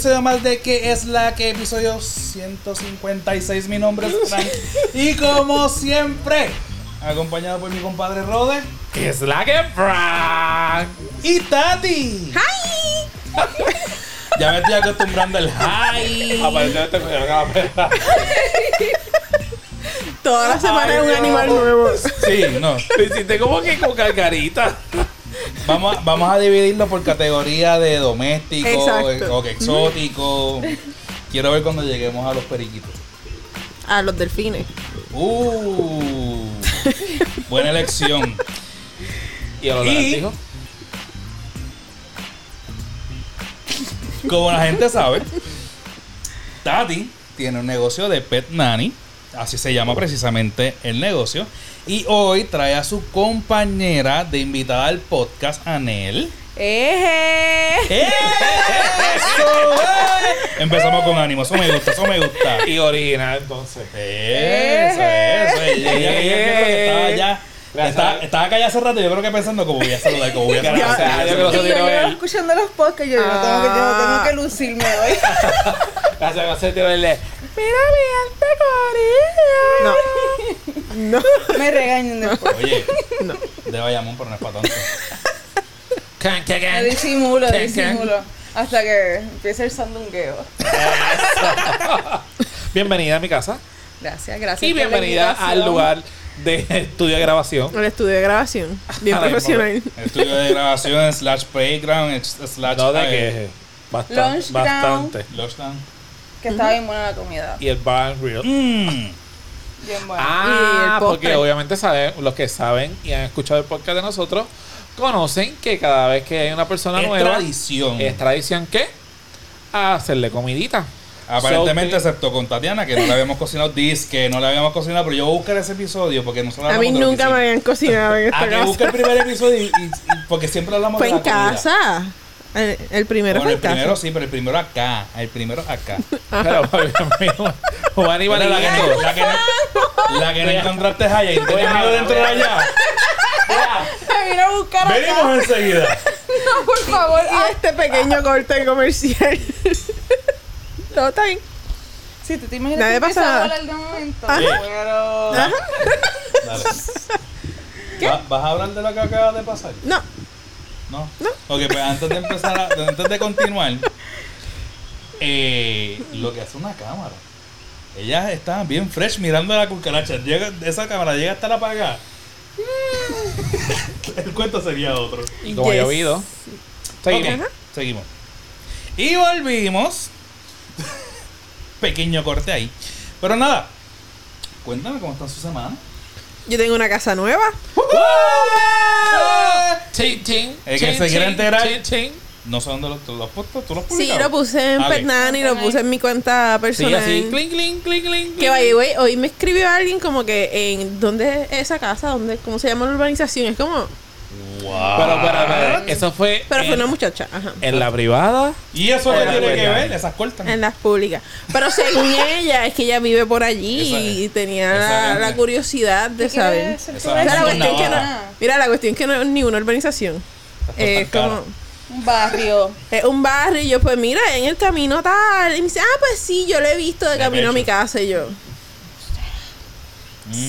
episodio más de que es la que episodio 156. Mi nombre es Frank. y como siempre, acompañado por mi compadre Rode Que es la que Frank. y Tati. ¡Hi! Ya me estoy acostumbrando al hi. Aparentemente me la perra. Toda la semana es un animal nuevo. Sí, no. Me hiciste como que con carita. Vamos, a- vamos a dividirlo por categoría de doméstico o que exótico. Quiero ver cuando lleguemos a los periquitos. A los delfines. Uh, buena elección. Y a los Y- lagartijos. Como la gente sabe, Tati tiene un negocio de pet nanny. Así se llama precisamente el negocio. Y hoy trae a su compañera de invitada al podcast, Anel. ¡Eje! ¡Eso! ¡Eh! Empezamos con ánimo. Eso me gusta, eso me gusta. Y original, entonces. Eso, eso. Ella, ella- ella creo que estaba ya. Estaba, estaba callada hace rato. Yo creo que pensando cómo voy a saludar, cómo voy a saludar. Gracias yo tiró llevo él. escuchando los podcasts, yo, yo tengo que, yo tengo que lucirme hoy. Gracias a Dios tiró el de. Mira mi No. No. Me regañan después. Oye, No. de Bayamón, pero no es para tanto. Can, can, Me can. disimulo, disimulo. Hasta que empiece el sandungueo. Bienvenida a mi casa. Gracias, gracias. Y bienvenida al lugar de estudio de grabación. El estudio de grabación. Bien profesional. Estudio de grabación, slash playground, slash. No de eh, que bastante. Lunch bastante. Que estaba bien buena la comida. Y el bar and grill. Mm. Bien buena. Ah, Y el porque obviamente saben, los que saben y han escuchado el podcast de nosotros, conocen que cada vez que hay una persona Es nueva, tradición. es tradición que hacerle comidita. Aparentemente, So, excepto con Tatiana, que no le habíamos cocinado disque, no le habíamos cocinado, pero yo voy a buscar ese episodio porque nosotros A mí nunca me habían cocinado en esta que busque el primer episodio y, y- y- porque siempre hablamos Fue de en la comida. casa. El, el primero Bueno, el primero sí, pero el primero acá. El primero acá. Pero, Juan Pero la, que no, la, que no, la que no encontraste allá y te miedo dentro de allá. Me vine a buscar acá. Venimos enseguida. No, por favor. Y este pequeño corte comercial. Todo está bien. si tú te imaginas Nada que pasa empieza a nada. hablar de momento. Ajá. Pero... Dale. ¿Va- ¿Vas a hablar de lo que acaba de pasar? No. No. Ok, pues antes de empezar, a- antes de continuar, eh, lo que hace una cámara. Ellas estaban bien fresh mirando a la cucaracha. Llega, esa cámara llega a estar apagada. El cuento sería otro. Y como Yes. llovido. Seguimos. Seguimos. Y volvimos. Pequeño corte ahí. Pero nada. Cuéntame cómo está su semana. Yo tengo una casa nueva. Chin, chin, El que se quiere enterar. No sé dónde lo, tú lo has puesto. ¿Tú lo has Sí, lo puse en Ah, ok. Pernani, lo puse en mi cuenta Sí, personal. así. Clink, clink, clink, clink. Que by the way, hoy me escribió alguien como que en dónde es esa casa, dónde, cómo se llama la urbanización, es como, Wow. Pero, pero, pero, eso fue. pero fue una muchacha, ajá, en la privada. ¿Y eso qué tiene que ver? Esas cortan. en las públicas. Pero según ella, es que ella vive por allí y tenía la, curiosidad de ¿Qué quiere saber. ser Esa- tú? O sea, la Esa cuestión que no, Navaja. mira, la cuestión que no es ni una urbanización. Es como Un barrio. es un barrio y yo pues mira en el camino tal y me dice ah pues sí yo lo he visto de camino a mi casa y yo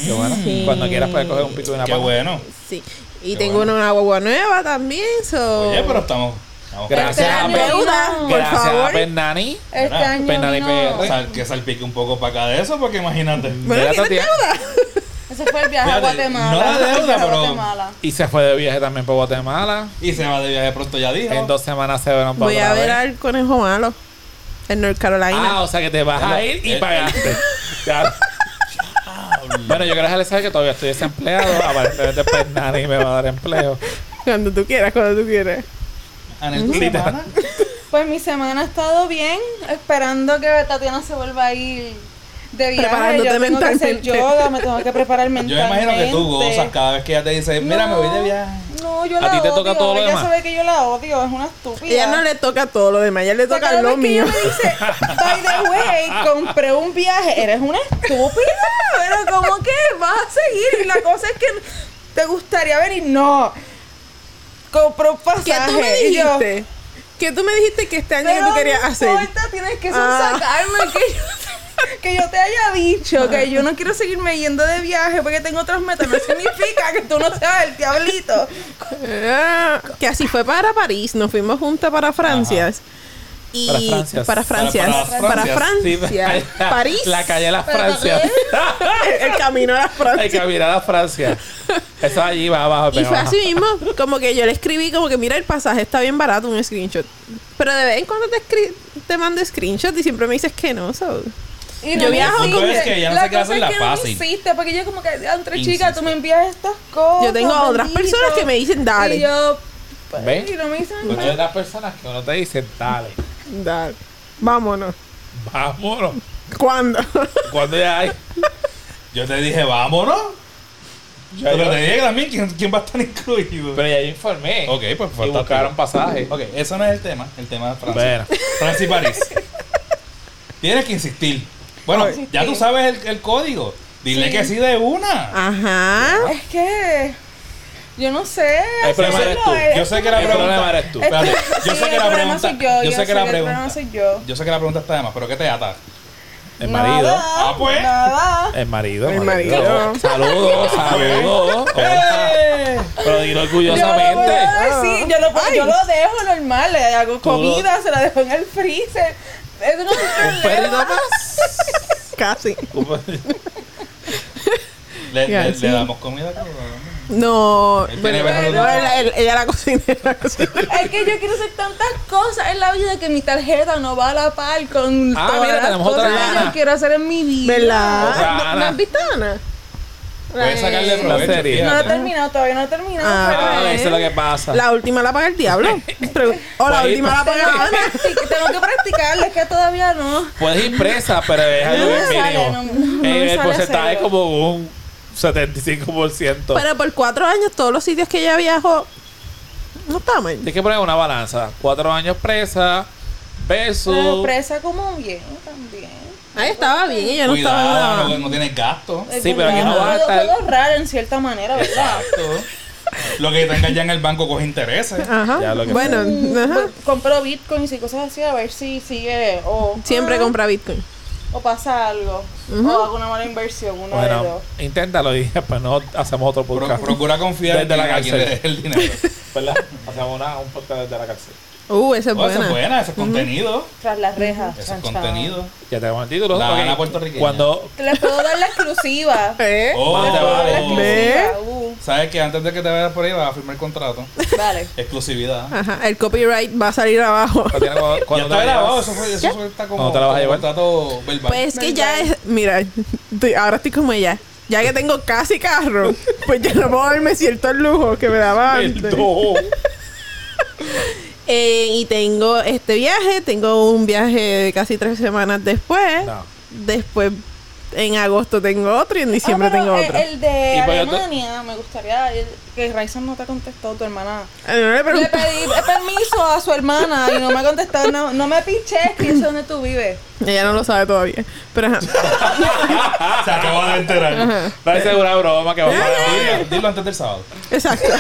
Qué bueno. Sí. Cuando quieras puedes coger un pico de una Qué bueno. sí y Qué tengo bueno. una guagua nueva también so Oye, pero estamos. estamos Gracias Este a Gracias favor a Pernani. Este año PR. Sal- que salpique un poco para acá de eso, porque imagínate. Bueno, Mira, ¿tienes Tatiana. deuda? Ese fue el viaje a Guatemala. no la deuda, pero- Guatemala. Y se fue de viaje también por Guatemala. Y se va de viaje pronto, ya dijo. En dos semanas se van voy a ver al conejo malo en North Carolina Ah, o sea que te vas a ir y pagaste. Ya. Bueno, yo quiero dejarles saber que todavía estoy desempleado. Aparentemente Pernani me va a dar empleo. cuando tú quieras cuando tú quieras Anel, ¿tu semana? Pues mi semana ha estado bien, esperando que Tatiana se vuelva a ir de viaje. Preparándote Yo tengo que hacer yoga, me tengo que preparar Yo mentalmente. me imagino que tú gozas cada vez que ella te dice, mira, me voy de viaje. No, yo ¿A la ti te odio. toca todo lo Ella demás? sabe que yo la odio, es una estúpida. ella no le toca todo lo demás ella le O sea, toca cada lo vez que mío ella me dice, by the way, compré un viaje, eres una estúpida. Pero ¿cómo que vas a seguir? Y la cosa es que te gustaría venir. No. Compré un ¿Qué pasaje. tú me y yo, dijiste? que tú me dijiste que este año que tú querías no hacer. importa, tienes que Ah. sacarme que yo, que yo te haya dicho que yo no quiero seguirme yendo de viaje porque tengo otras metas. No significa que tú no seas el diablito. Que así fue para París. Nos fuimos juntas para Francia. Y Para Francias. para Francia. Para- Para, para Sí, Francia. París. La calle de las ¿Pero Francias. el, el camino a la Hay Francia. que mirar a Francia. Eso allí va abajo. Y fue así mismo, como que yo le escribí como que mira el pasaje está bien barato, un screenshot. Pero de vez en cuando te, escri- te mando screenshot y siempre me dices que no. so. Y Yo viajo con- es que ella no la se cosa la que no insiste, porque yo como que, entre chicas, tú me envías estas cosas. Yo tengo otras bendito. personas que me dicen dale. Y yo, pues, ¿Ves? y no me dicen hay otras personas que uno te dice, dale, Dale. Vámonos. vámonos. ¿Cuándo? Cuando ya hay. Yo te dije, vámonos. Ya Pero yo- te dije también quién, quién va a estar incluido. pero ya yo informé. Ok, pues Y falta buscaron pasajes. Ok, eso no es el tema. El tema es Francia. Bueno. Francia y París. Tienes que insistir. Bueno, ya tú sabes el, el código. Dile Sí. que sí de una. Ajá. Es que. Yo no sé. El problema eres tú. es Yo sé que la pregunta- eres tú. Es que- Espérate, yo sé que la pregunta- yo. yo sé que la pregunta- yo. Sé que la pregunta está de más, pero ¿qué te ata? El marido. Nada, Ah, pues. Nada. El marido. El marido. Saludos, saludos. ¡Eh! Pero dilo Yo lo, orgullosamente. yo, lo, puedo- yo lo dejo normal, le hago comida, se la dejo en el freezer. Eso no es un Un perrito más. Casi. Le, le- le damos comida cruda. No, Él bueno, tiene no, verduras. ella, ella- ella la cocinera. Es que yo quiero hacer tantas cosas en la vida que mi tarjeta no va a la par con Ah, todas mira, las tenemos cosas otra que Ana. yo quiero hacer en mi vida. ¿Verdad? Otra ¿No, Ana. ¿no has visto a Ana? Puedes sacarle La provecho. serie. No he fíjate. terminado, todavía no he terminado. Ah, pero Ah, es- eso es lo que pasa. La última la paga el diablo. Pero- o la última la tengo, paga practic- tengo que practicarlo, es que todavía no. Puedes ir presa, pero es algo No bien mínimo. no- no me el porcentaje es como un 75%. Pero por cuatro años, todos los sitios que ella viajó, no está mal. Tienes que poner una balanza. Cuatro años presa Pero versus... presa como bien también. Ahí estaba bien, ella no estaba Cuidado, nada. no, no tienes gasto. Sí, pero aquí no vas a Puedo- estar- puedo ahorrar en cierta manera, ¿verdad? Exacto. Lo que tengas ya en el banco coge intereses. Ajá. Ya lo que Bueno, Mm, ajá. pues, Compro bitcoins y cosas así a ver si sigue o, siempre ah, compra Bitcoin. o pasa algo o hago una mala inversión, uno de Bueno, dos. inténtalo y después no hacemos otro Pro- podcast. procura confiar Desde en la a quien le cárcel. el dinero. ¿Verdad? Hacemos una, un podcast desde la cárcel. Uh, esa es Oh, eso buena. es buena, eso es contenido. Tras las rejas. Eso es contenido. Ya tenemos el título. La puertorriqueña. Cuando... Les puedo dar la exclusiva. ¿Eh? Oh, te puedo dar la vale. Exclusiva. Uh, Sabes que antes de que te vayas por ahí vas a firmar contrato. vale. Exclusividad. Ajá, el copyright va a salir abajo. Cuando, cuando- Ya está te llevas- eso fue, eso fue- está como, ¿Cuándo te la vas a llevar? contrato verbal. Pues que ya es, mira, ahora estoy como ella. Ya que tengo casi carro, pues ya no puedo darme ciertos lujos que me daba antes. Eh, y tengo este viaje, tengo un viaje de casi tres semanas después. No. Después, en agosto tengo otro y en diciembre Ah, pero tengo el- otro. El, de Y yo te- Alemania, me gustaría el- que Raizen no te ha contestado, tu hermana. Ah, no le pedí permiso a su hermana y no me ha contestado. No, no me piches, que sé dónde tú vives. Ella no lo sabe todavía. Pero ajá. Se acaba de enterar. Es segura broma que va a dilo antes del sábado. Exacto.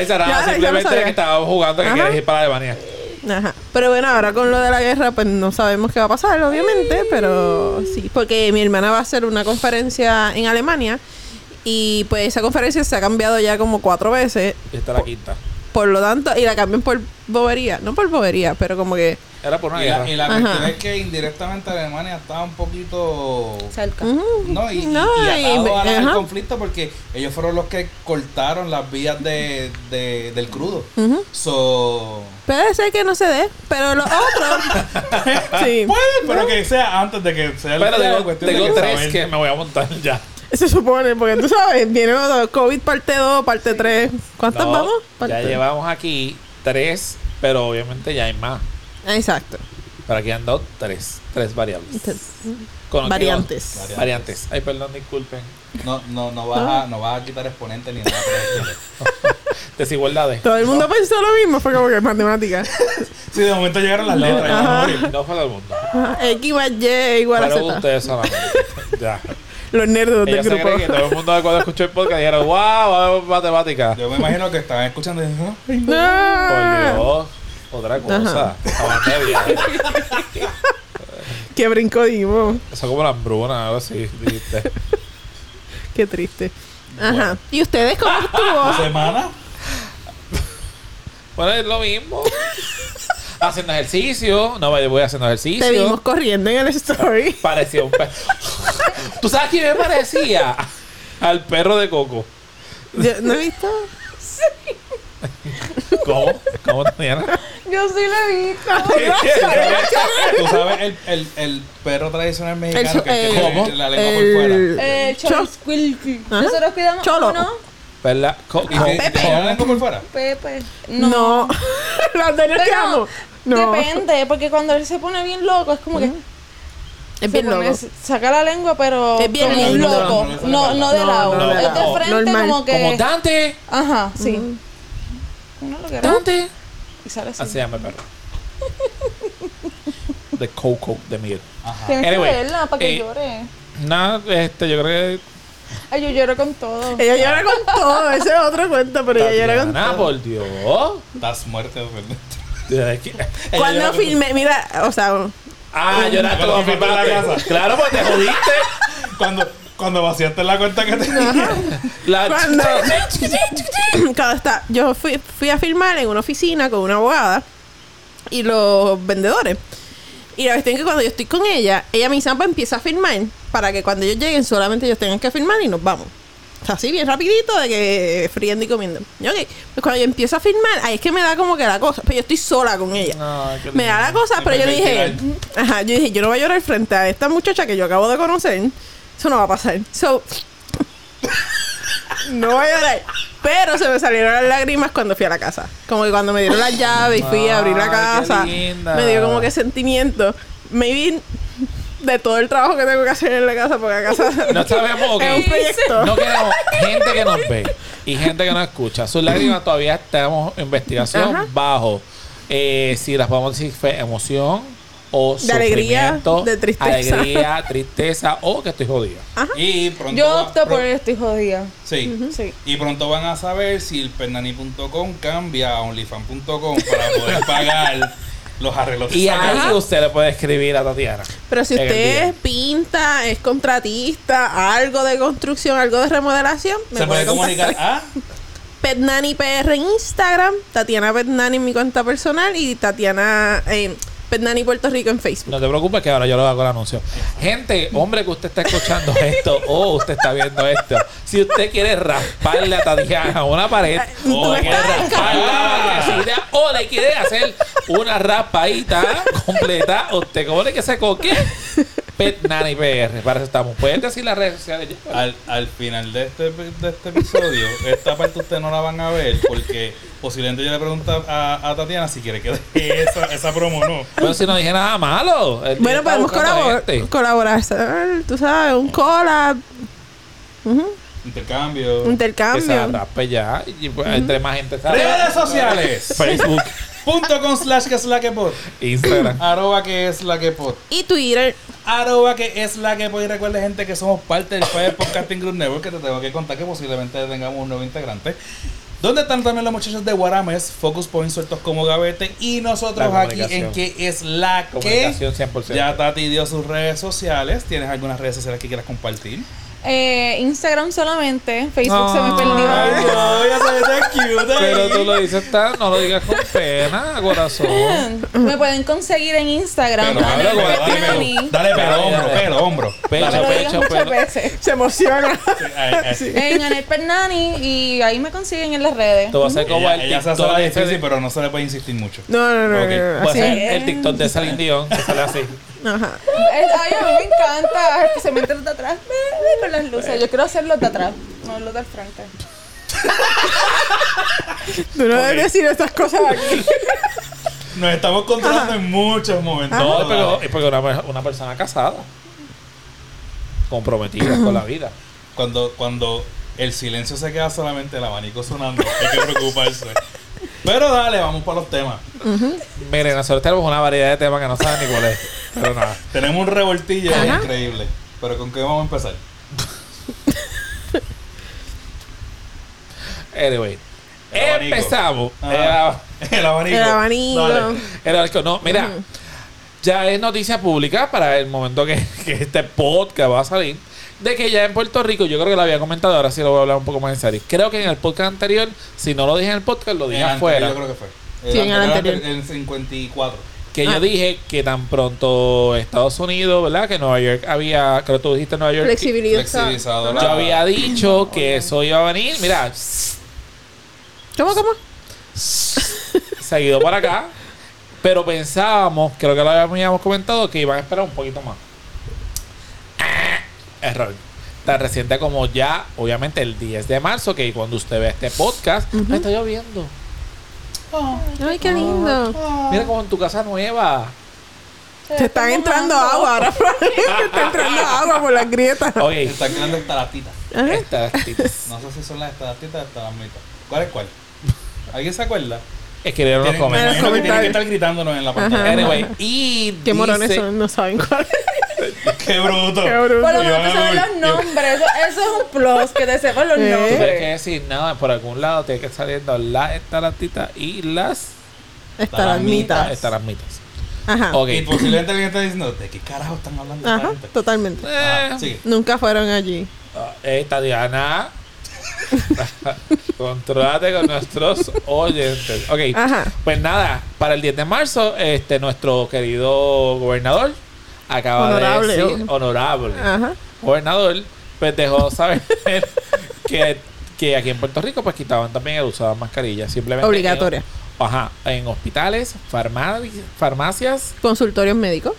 Está Ya, ya lo simplemente sabía. que estábamos jugando que Ajá. quieres ir para Alemania. Ajá. Pero bueno, ahora con lo de la guerra, pues no sabemos qué va a pasar, obviamente, pero sí, porque mi hermana va a hacer una conferencia en Alemania y pues esa conferencia se ha cambiado ya como cuatro veces, Y esta es la quinta. Por lo tanto, y la cambian por bobería, no por bobería, pero como que... Era por una Y la, guerra. y la Ajá. cuestión es que indirectamente Alemania estaba un poquito. Cerca. No, y, y- No, y y- atado a la- ajá. conflicto porque ellos fueron los que cortaron las vías de, de- del crudo. So. Puede ser que no se dé, pero los otros... sí, Puede, pero que sea antes de que sea el Pero tengo, cuestión de que tres saber. que me voy a montar ya. se supone, porque tú sabes, viene otro, COVID parte 2, parte 3. ¿Cuántas No, vamos? Ya llevamos aquí tres, pero obviamente ya hay más. Exacto. Pero aquí han dado tres. Tres variables. Entonces, Con- variantes. Variantes. Variantes. Ay, perdón, disculpen. No, no, no, vas a, no vas a quitar exponente ni nada. Desigualdades. Todo el mundo pensó lo mismo, fue como que matemáticas. Sí, de momento llegaron las No, letras. y vamos a morir. no fue todo el mundo. X más Y igual a Pero Z. ustedes solamente. ya. Los nerdos del grupo. que todo el mundo cuando escuchó el podcast dijeron, wow, va a ver matemática. Yo me imagino que estaban escuchando y dijeron, "Ay, no". Por Ah, Dios. Otra cosa. Qué brinco dimos. Eso como la hambruna, algo así, dijiste. Qué triste. Ajá. ¿Y ustedes cómo ¿La estuvo? semana? Bueno, es lo mismo. haciendo ejercicio. No, voy haciendo ejercicio. Te vimos corriendo en el story. Parecía un perro. ¿Tú sabes quién me parecía? Al perro de Coco. Yo- ¿No he visto? ¿Cómo? ¿Cómo Tatiana? Yo sí lo he visto. Tú sabes el, el, el perro tradicional mexicano El- que, tiene ¿Cómo? la lengua por fuera. El- Eh, Cho- Cholisquilqui. Ajá. Nosotros cuidamos Cholo. uno. ¿Verdad? Co- ¿Y co- tiene- tiene la lengua por fuera? Pepe. No. Las de. No. Depende, porque cuando él se pone bien loco, es como que. Es bien loco. saca la lengua, pero. Es bien como lindo. loco. No, No, no de no, lado. no de es de frente, Normal. como que. Como Dante. Ajá, sí. Uno lo que era. Dante. Y sale así. Así se llama el perro. De Coco de miel. Ajá. Tienes Anyway, que verla para que eh, llore. Nada, este, yo creo que. Ay, yo lloro con todo. Ella llora con todo. Ese es otro cuento, pero ella llora con todo. por Dios. Estás. Desde aquí- Cuando filmé, mira, o sea, Ah, lloraste Cuando cuando filmaste la casa. Claro, pues te jodiste. Cuando, cuando vaciaste la cuenta que tenías. La cuando, cuando está, yo fui, fui a filmar en una oficina con una abogada y los vendedores. Y la cuestión es que cuando yo estoy con ella, ella me dice, "Ah, pues empieza a filmar para que cuando ellos lleguen solamente ellos tengan que filmar y nos vamos. Así bien rapidito de que friendo y comiendo. Y ok, pues cuando yo empiezo a filmar, ahí es que me da como que la cosa. Pero yo estoy sola con ella. Me da la cosa, pero yo dije, ajá, yo dije, yo no voy a llorar frente a esta muchacha que yo acabo de conocer. Eso no va a pasar. So, no voy a llorar. Pero se me salieron las lágrimas cuando fui a la casa. Como que cuando me dieron la llave y fui a abrir la qué casa, me dio como que sentimiento. Maybe de todo el trabajo que tengo que hacer en la casa, porque la casa No sabemos, ok. es un proyecto. No queremos gente que nos ve y gente que nos escucha. Sus lágrimas todavía estamos en investigación Ajá. bajo eh, si las podemos decir fue emoción o De alegría, de tristeza. alegría, tristeza o que estoy jodida. Y pronto. Yo opto por estoy jodida. Sí. Sí. Y pronto van a saber si el pernani.com cambia a onlyfan.com para poder pagar los arreglos Y ahí usted le puede escribir a Tatiana. Pero si usted pinta, es contratista, algo de construcción, algo de remodelación, me se puede comunicar a Petnani PR en Instagram, Tatiana Petnani en mi cuenta personal y Tatiana eh, Petnani Puerto Rico en Facebook. No te preocupes que ahora yo lo hago el anuncio. Gente, hombre que usted está escuchando esto o usted está viendo esto, si usted quiere rasparle a Tatiana una pared o le quiere la o le quiere hacer una raspadita completa, usted como le que se coque Pet Nanny PR, para eso estamos. Pueden decir las redes sociales. ya. al, al final de este, de este episodio, esta parte ustedes no la van a ver porque posiblemente yo le pregunto a, a Tatiana si quiere que deje esa, esa promo o no. Pero si no dije nada malo. Bueno, podemos colaborar, gente. colaborar, ¿sabes? tú sabes, un collab, ujú, Intercambio. Que se intercambio. ya. Y pues, entre más gente sabe. Redes sociales. Facebook, Punto com slash que es la que pod. Instagram. Arroba que es la que pod. Y Twitter, Arroba que es la que pod. Y recuerde, gente, que somos parte del Fire Podcasting Group Network. Que te tengo que contar que posiblemente tengamos un nuevo integrante. ¿Dónde están también los muchachos de Guarames? Focus Point sueltos como gavete. Y nosotros aquí en que es la que. Comunicación 100%. Ya Tati dio sus redes sociales. ¿Tienes algunas redes sociales que quieras compartir? Eh, Instagram solamente. Facebook se me Ay, perdió. no, ya se ve tan cute. Pero tú lo dices tan, no lo digas con pena, corazón. Me pueden conseguir en Instagram. Pero, dale, dale, pelo. Hombro, dale. pelo, hombro. Pecho, pecho, muchas pelo. veces. se emociona. Ay, ay. En Anel Pernani y ahí me consiguen en las redes. Tú vas a ser como Ella, el ella se hace TikTok difícil, de- pero no se le puede insistir mucho. No, no, no, Ok, no, no, vas a el TikTok de Celine Dion, que sale así. Ajá. Ay, a mí me encanta, especialmente los de atrás. Con las luces. Yo quiero hacer los de atrás, no los del frente. Tú no debes decir estas cosas aquí. Nos estamos controlando en muchos momentos. No, pero es porque una, una persona casada, comprometida con la vida. Cuando, cuando el silencio se queda solamente el abanico sonando, hay que preocuparse. Pero dale, vamos para los temas. Miren, nosotros tenemos una variedad de temas que no saben ni cuál es. Pero nada, tenemos un revoltillo increíble. Pero ¿con qué vamos a empezar? anyway. El. Empezamos. Ah. El, abanico. El abanico. No, mira. Ya es noticia pública para el momento que, este podcast va a salir. De que ya en Puerto Rico, yo creo que lo había comentado, ahora sí lo voy a hablar un poco más en serio. Creo que en el podcast anterior, si no lo dije en el podcast, lo dije afuera. Yo creo que fue. El sí, anterior, en el anterior. El 54. Que Ah. yo dije que tan pronto Estados Unidos, ¿verdad? Que Nueva York había, creo que tú dijiste Nueva York. Flexibilizado. Yo había dicho que eso iba a venir, mira, ¿Cómo, cómo? seguido para acá. Pero pensábamos, creo que lo habíamos comentado, que iban a esperar un poquito más. Ah, Error. Tan reciente como ya, obviamente, el 10 de marzo, que cuando usted ve este podcast. "Ay, está lloviendo. Ay, qué lindo. Mira como en tu casa nueva. Te están entrando agua ahora. Te está entrando agua por las grietas. Ok, Están quedando estalactitas. Ajá. estas titas. No sé si son las estalactitas o estalagmitas. ¿Cuál es cuál? ¿Alguien se acuerda? Escribieron los Tienen- comentarios. que tienen que estar gritándonos en la Ajá. pantalla. Anyway, y Qué morones dice- son, no saben cuál. ¡Qué bruto! Qué bruto. Por lo menos te no- saben los nombres. Eso, eso es un plus, que te sepan los Eh. Tú tienes que nombres. decir nada, por algún lado tiene que saliendo las estalactitas y las Estalagmitas. estalagmitas. Ajá. Ok. Y posiblemente alguien está diciendo, ¿de qué carajo están hablando Ajá, totalmente. Eh, Ah. Nunca fueron allí. ah, Esta Diana. Contrólate con nuestros oyentes. Ok. Ajá. Pues nada, para el 10 de marzo, este nuestro querido gobernador acaba Honorable, de decir, honorable Ajá. gobernador, pues dejó saber que, que aquí en Puerto Rico pues quitaban también el uso de mascarillas. Simplemente Obligatoria. En, ajá, en hospitales, farmaci- farmacias, Consultorios médicos.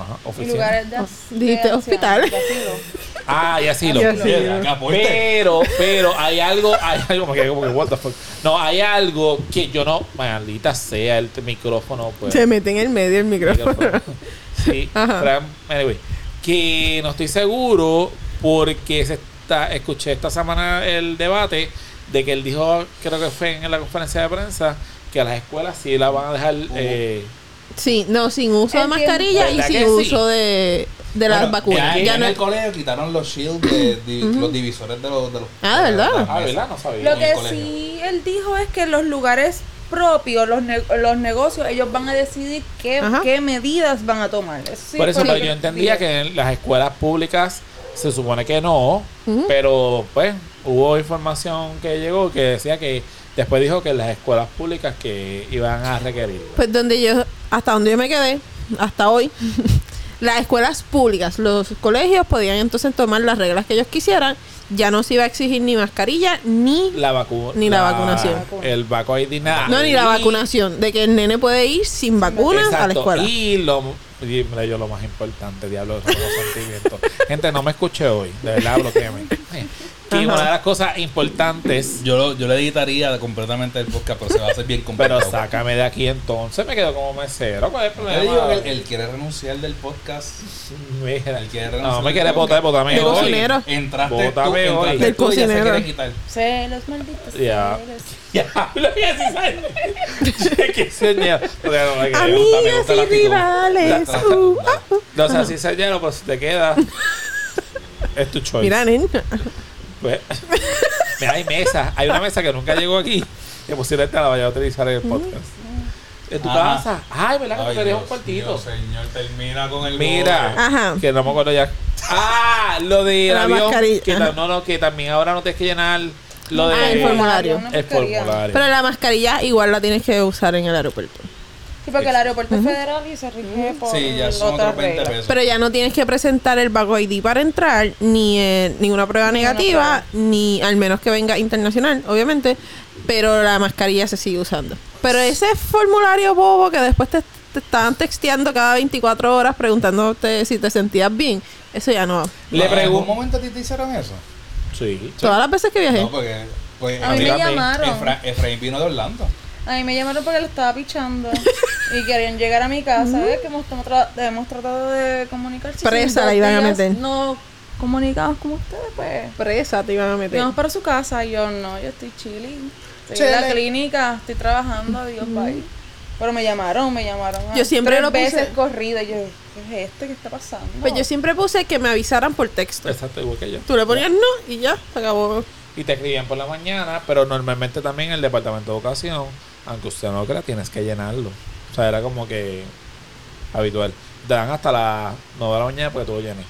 Ajá, Y lugares de, as- Dijiste de hospital. ancianos, de asilo. Ah, y así lo. Y acá. Pero, pero hay algo, hay algo, me quedé como que, what the fuck. No, hay algo que yo no, maldita sea el micrófono, pues. Se mete en el medio el micrófono. micrófono. Sí, Ajá. anyway, que no estoy seguro porque se está, escuché esta semana el debate de que él dijo, creo que fue en la conferencia de prensa, que a las escuelas sí la van a dejar. eh, Sí, no, sin uso de Entiendo. mascarilla y ¿Verdad sin sí? uso de, de las Bueno, vacunas. Ya, Ya en no- el colegio quitaron los shields, de, de- los divisores de los... De los Ah, de ¿verdad? las ah, mesas. ¿verdad? No sabía. Lo que sí él dijo es que los lugares propios, los, ne- los negocios, ellos van a decidir qué, qué medidas van a tomar. Eso sí Por eso pero yo entendía que en las escuelas públicas se supone que no, pero pues hubo información que llegó que decía que después dijo que las escuelas públicas que iban a requerir. Pues donde yo, hasta donde yo me quedé, hasta hoy, las escuelas públicas, los colegios podían entonces tomar las reglas que ellos quisieran. Ya no se iba a exigir ni mascarilla ni La vacuna. Ni la vacunación. El vacu ID nada. no ni la vacunación, de que el nene puede ir sin vacunas a la escuela. Y lo, y mira, yo lo más importante, diablo, son los sentimientos. Gente, no me escuché hoy, de verdad, bloqueame. Y Ajá. una de las cosas importantes, Yo, lo- yo le editaría completamente el podcast, pero se va a hacer bien pero complicado. sácame de aquí entonces, me quedo como mesero. ¿Cuál es el Yo le digo problema? que él, él quiere renunciar del podcast. Mira, Él quiere renunciar no, me del quiere botar, bótame El hoy. cocinero. Entraste tú, Bótame hoy. entraste Del tú y ya se cocinero. quiere quitar. Celos, malditos Ya. Ya, lo que sí. Qué señor. O sea, la y rivales. Uh, ah, uh. No sé si señor, pero si te queda, es tu choice. Mira, nen. Pues, mira, hay mesas. Hay una mesa que nunca llegó aquí. Que posiblemente la vaya a utilizar en el podcast. En tu Ajá. casa. Ay, ¿verdad que Ay, tú querías un cuartito? señor, termina con el Mira. gol. Ajá. Que no me acuerdo ya. Ah, lo del La avión. mascarilla, Que ta- ajá. no, no, que también ahora no tienes que llenar lo de. Ah, el formulario. Una El mascarilla. formulario. Pero la mascarilla igual la tienes que usar en el aeropuerto. Sí, porque el aeropuerto es federal y se rige por Sí, ya son otras otros 20 reglas. pesos. Pero ya no tienes que presentar el Vago ID para entrar, ni eh, ninguna prueba Ninguna negativa, ni al menos que venga internacional, obviamente. Pero la mascarilla se sigue usando. Pero ese formulario bobo que después te, te estaban texteando cada 24 horas preguntándote si te sentías bien, eso ya no. Le ¿En algún pregunto. momento a ti te hicieron eso? Sí. Todas las veces que viajé. No, porque... Pues, A mí me Dígame. llamaron. Efra- Efraín vino de Orlando. A mí me llamaron porque lo estaba pichando y querían llegar a mi casa. ¿ves? Que hemos, tra- hemos tratado de comunicar. Si Presa la iban a meter. No comunicamos con ustedes, pues. Presa te iban a meter. Vamos para su casa. Y yo, no, yo estoy chilling. Estoy en la clínica, estoy trabajando, Dios bye. Pero me llamaron, me llamaron. Yo siempre tres lo puse- veces corrida. Y yo, ¿qué es este? ¿Qué está pasando? Pues yo siempre puse que me avisaran por texto. Exacto, igual que yo. Tú le ponías no y ya, se acabó. y te escribían por la mañana, pero normalmente también el departamento de educación, aunque usted no lo crea, tienes que llenarlo. O sea, era como que habitual. Te dan hasta las 9 de la mañana porque tú lo llenes.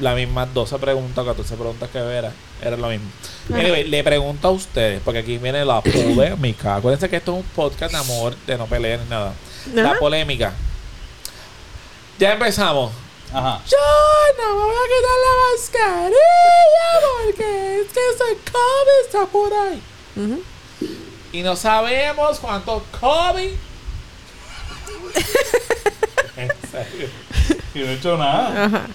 La misma 12 preguntas, 14 preguntas que era, era lo mismo. Anyway, le pregunto a ustedes, porque aquí viene la polémica. Acuérdense que esto es un podcast de amor, de no pelear ni nada. La polémica. Ya empezamos. Ajá. Yo no me voy a quitar la mascarilla porque es que ese COVID está por ahí. Ujú. Y no sabemos cuánto COVID. en serio. Y no he hecho nada. Ajá.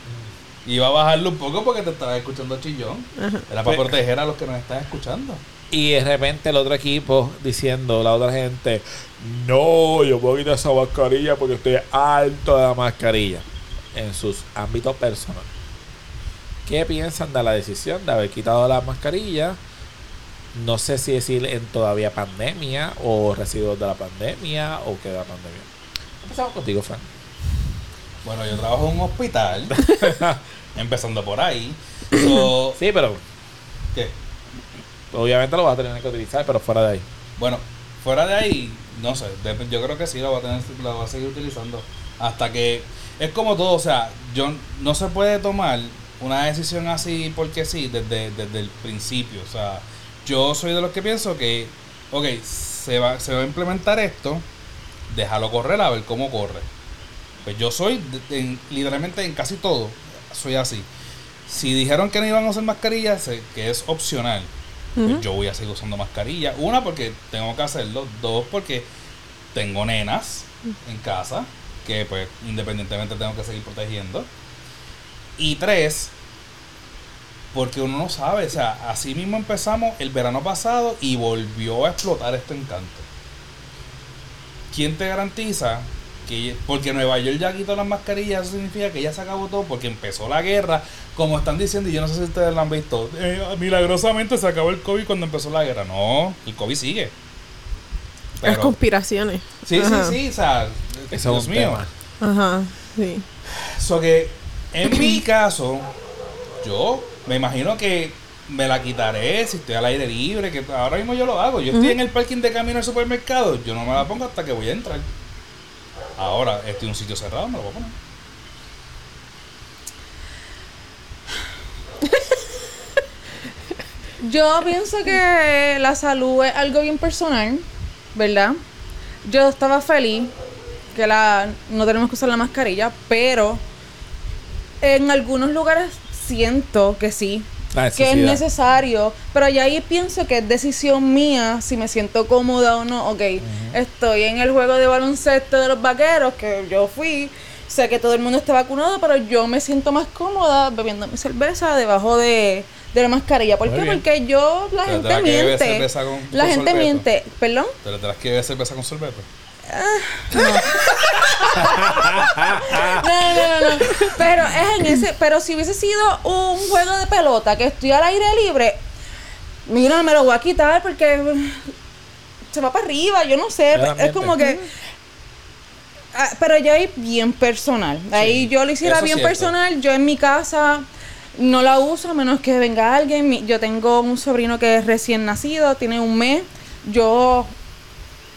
Iba a bajarlo un poco porque te estaba escuchando chillón. Ajá. Era para Pues- proteger a los que nos están escuchando. Y de repente el otro equipo diciendo, la otra gente, no, yo puedo quitar esa mascarilla porque estoy alto de la mascarilla. En sus ámbitos personales. ¿Qué piensan de la decisión de haber quitado la mascarilla? No sé si decir en todavía pandemia o residuos de la pandemia o que de la pandemia. Empezamos contigo, Fran. Bueno, yo trabajo en un hospital. empezando por ahí. So, Sí, pero ¿qué? obviamente lo vas a tener que utilizar, pero fuera de ahí. Bueno, fuera de ahí, no sé. yo creo que sí la voy a tener, la voy a seguir utilizando. Hasta que. Es como todo, o sea, yo no se puede tomar una decisión así porque sí, desde, desde el principio. O sea, yo soy de los que pienso que, ok, se va, se va a implementar esto, déjalo correr a ver cómo corre. Pues yo soy, en- literalmente en casi todo, soy así. Si dijeron que no iban a usar mascarilla, sé que es opcional. Pues yo voy a seguir usando mascarilla. Una, porque tengo que hacerlo. Dos, porque tengo nenas en casa que pues independientemente tengo que seguir protegiendo. Y tres, porque uno no sabe, o sea, así mismo empezamos el verano pasado y volvió a explotar este encanto. ¿Quién te garantiza que, porque Nueva York ya quitó las mascarillas, eso significa que ya se acabó todo porque empezó la guerra, como están diciendo, y yo no sé si ustedes lo han visto, eh, milagrosamente se acabó el COVID cuando empezó la guerra. No, el COVID sigue. Las conspiraciones. Sí, Ajá. sí, sí, o sea, Eso es Dios un mío. tema. Ajá. Sí. So que en mi caso, yo me imagino que me la quitaré si estoy al aire libre, que ahora mismo yo lo hago. Yo estoy en el parking de camino al supermercado, yo no me la pongo hasta que voy a entrar. Ahora estoy en un sitio cerrado, me lo voy a poner. Yo pienso que la salud es algo bien personal, ¿verdad? Yo estaba feliz que la no tenemos que usar la mascarilla, pero en algunos lugares siento que sí, La que es necesario, pero ya ahí pienso que es decisión mía si me siento cómoda o no. Ok, estoy en el juego de baloncesto de los vaqueros, que yo fui, sé que todo el mundo está vacunado, pero yo me siento más cómoda bebiendo mi cerveza debajo de, de la mascarilla. ¿Por Muy qué? bien. Porque yo, la Pero gente miente. la gente sorbeto. miente. ¿Perdón? Pero tendrás que beber cerveza con sorbeto. No, no, no, no. Pero es en ese. Pero si hubiese sido un juego de pelota que estoy al aire libre, mira, me lo voy a quitar porque se va para arriba. Yo no sé. Es como que. Ah, pero ya es bien personal. Ahí yo lo hiciera bien cierto. personal. Yo en mi casa no la uso a menos que venga alguien. Yo tengo un sobrino que es recién nacido, tiene un mes. Yo,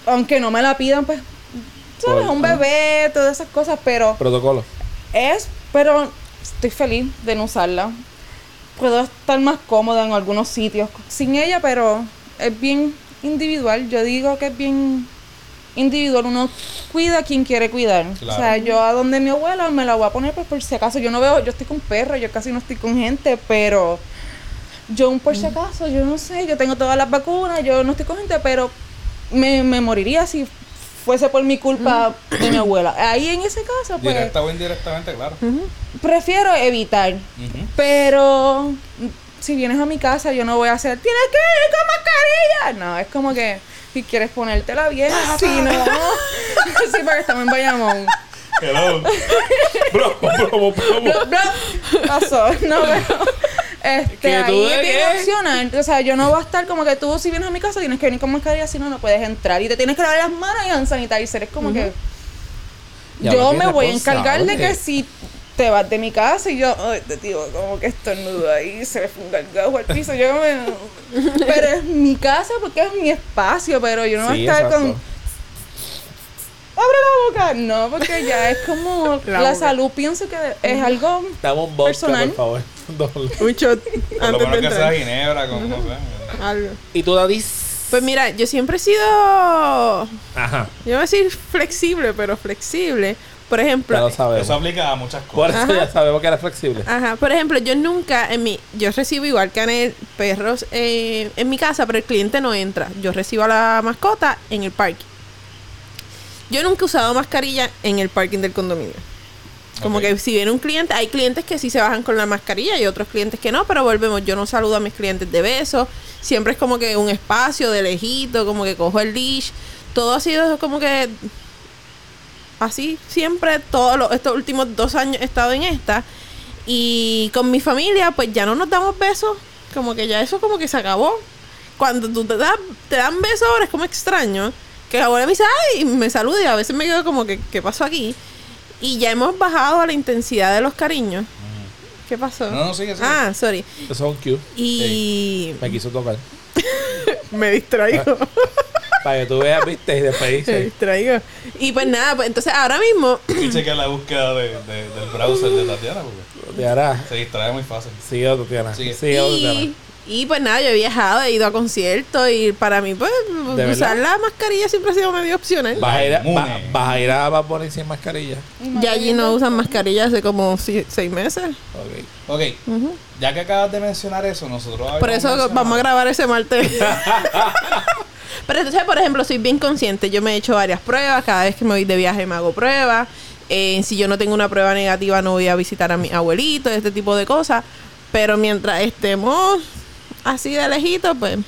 aunque no me la pidan, pues, ¿sabes? Por- Un bebé, todas esas cosas, pero Protocolo. es, pero estoy feliz de no usarla. Puedo estar más cómoda en algunos sitios sin ella, pero es bien individual. Yo digo que es bien individual. Uno cuida a quien quiere cuidar. Claro. O sea, yo a donde mi abuela me la voy a poner pues, por si acaso. Yo no veo, yo estoy con perros, yo casi no estoy con gente, pero yo un por si acaso, yo no sé, yo tengo todas las vacunas, yo no estoy con gente, pero me, me moriría si fuese por mi culpa de mi abuela. Ahí en ese caso, pues Directa o indirectamente, claro. prefiero evitar. Pero mm, si vienes a mi casa, yo no voy a hacer, tienes que ir con mascarilla. No, es como que si quieres ponértela bien, si no. sí, porque estamos en Bayamón. Hello. Bro, bro, bro. Bla, Pasó, no, pero. Este, ¿Que tú ahí es bien opcional. O sea, yo no voy a estar como que tú, si vienes a mi casa, tienes que venir con mascarilla, si no, no puedes entrar. Y te tienes que lavar las manos y sanitizer. Es como que. Ya, yo lo que me voy a encargar de que si te vas de mi casa y yo, ay, te digo, como que estornudo ahí, se le fue un gargajo al piso. Yo me... Pero es mi casa porque es mi espacio, pero yo no voy Sí, a estar exacto. con... ¡Abre la boca! No, porque ya es como... La salud pienso que es algo... Vodka, Personal. por favor. Doble. Un shot Por lo antes de sea ginebra con, no sé. Algo. ¿Y tú, Dadis? Pues mira, yo siempre he sido, Ajá. yo voy a decir flexible, pero flexible. Por ejemplo, Ya lo sabemos. Eso aplica a muchas Por cosas. eso ya sabemos que eres flexible. Ajá, por ejemplo, yo nunca en mi, yo recibo igual que perros eh, en mi casa, pero el cliente no entra. Yo recibo a la mascota en el parking. Yo nunca he usado mascarilla en el parking del condominio. Como que si viene un cliente, hay clientes que sí se bajan con la mascarilla y otros clientes que no, pero volvemos, yo no saludo a mis clientes de beso, siempre es como que un espacio de lejito, como que cojo el leash, todo ha sido como que así siempre, todos los, estos últimos dos años he estado en esta y con mi familia pues ya no nos damos besos, como que ya eso como que se acabó. Cuando tú te, das, te dan besos ahora es como extraño, que la abuela me dice, ay, y me saluda y a veces me quedo como que, ¿qué pasó aquí? Y ya hemos bajado a la intensidad de los cariños. ¿Qué pasó? No, no, sigue, sigue. Ah, sorry. Eso es un cue. Y Me quiso tocar. me distraigo. Para que tú veas, viste, y después me dice. distraigo. Y pues nada, pues entonces ahora mismo Y checa la búsqueda de, de- del browser de Tatiana porque Te hará. se distrae muy fácil. Sigue otro, Tiana. Sigue. Sigue otro, Tiana. Y, pues nada, yo he viajado, he ido a conciertos y para mí, pues, ¿De usar verdad? la mascarilla siempre ha sido medio opcional. ¿Vas a ir a, va- vas a, ir a Bad Bunny sin mascarilla? Ya allí no usan mascarilla hace como si- seis meses. Ok. Ok, ya que acabas de mencionar eso, nosotros Por eso mencionado- vamos a grabar ese martes. Pero entonces, por ejemplo, soy bien consciente. Yo me he hecho varias pruebas. Cada vez que me voy de viaje me hago pruebas. Eh, si yo no tengo una prueba negativa, no voy a visitar a mi abuelito, este tipo de cosas. Pero mientras estemos así de lejitos, pues,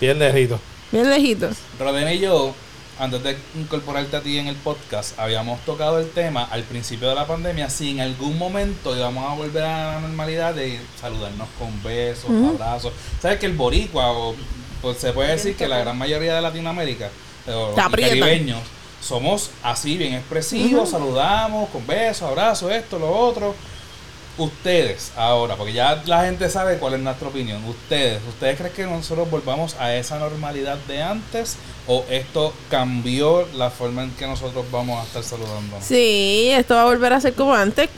Bien de rito. bien lejitos. Rodena y yo, antes de incorporarte a ti en el podcast, habíamos tocado el tema al principio de la pandemia, si en algún momento íbamos a volver a la normalidad de saludarnos con besos, abrazos. ¿Sabes que el boricua, o pues se puede decir que la gran mayoría de Latinoamérica, o y aprietan. caribeños, somos así bien expresivos, saludamos con besos, abrazos, esto, lo otro. Ustedes, ahora, porque ya la gente sabe cuál es nuestra opinión. Ustedes, ¿ustedes creen que nosotros volvamos a esa normalidad de antes? ¿O esto cambió la forma en que nosotros vamos a estar saludándonos? Sí, esto va a volver a ser como antes.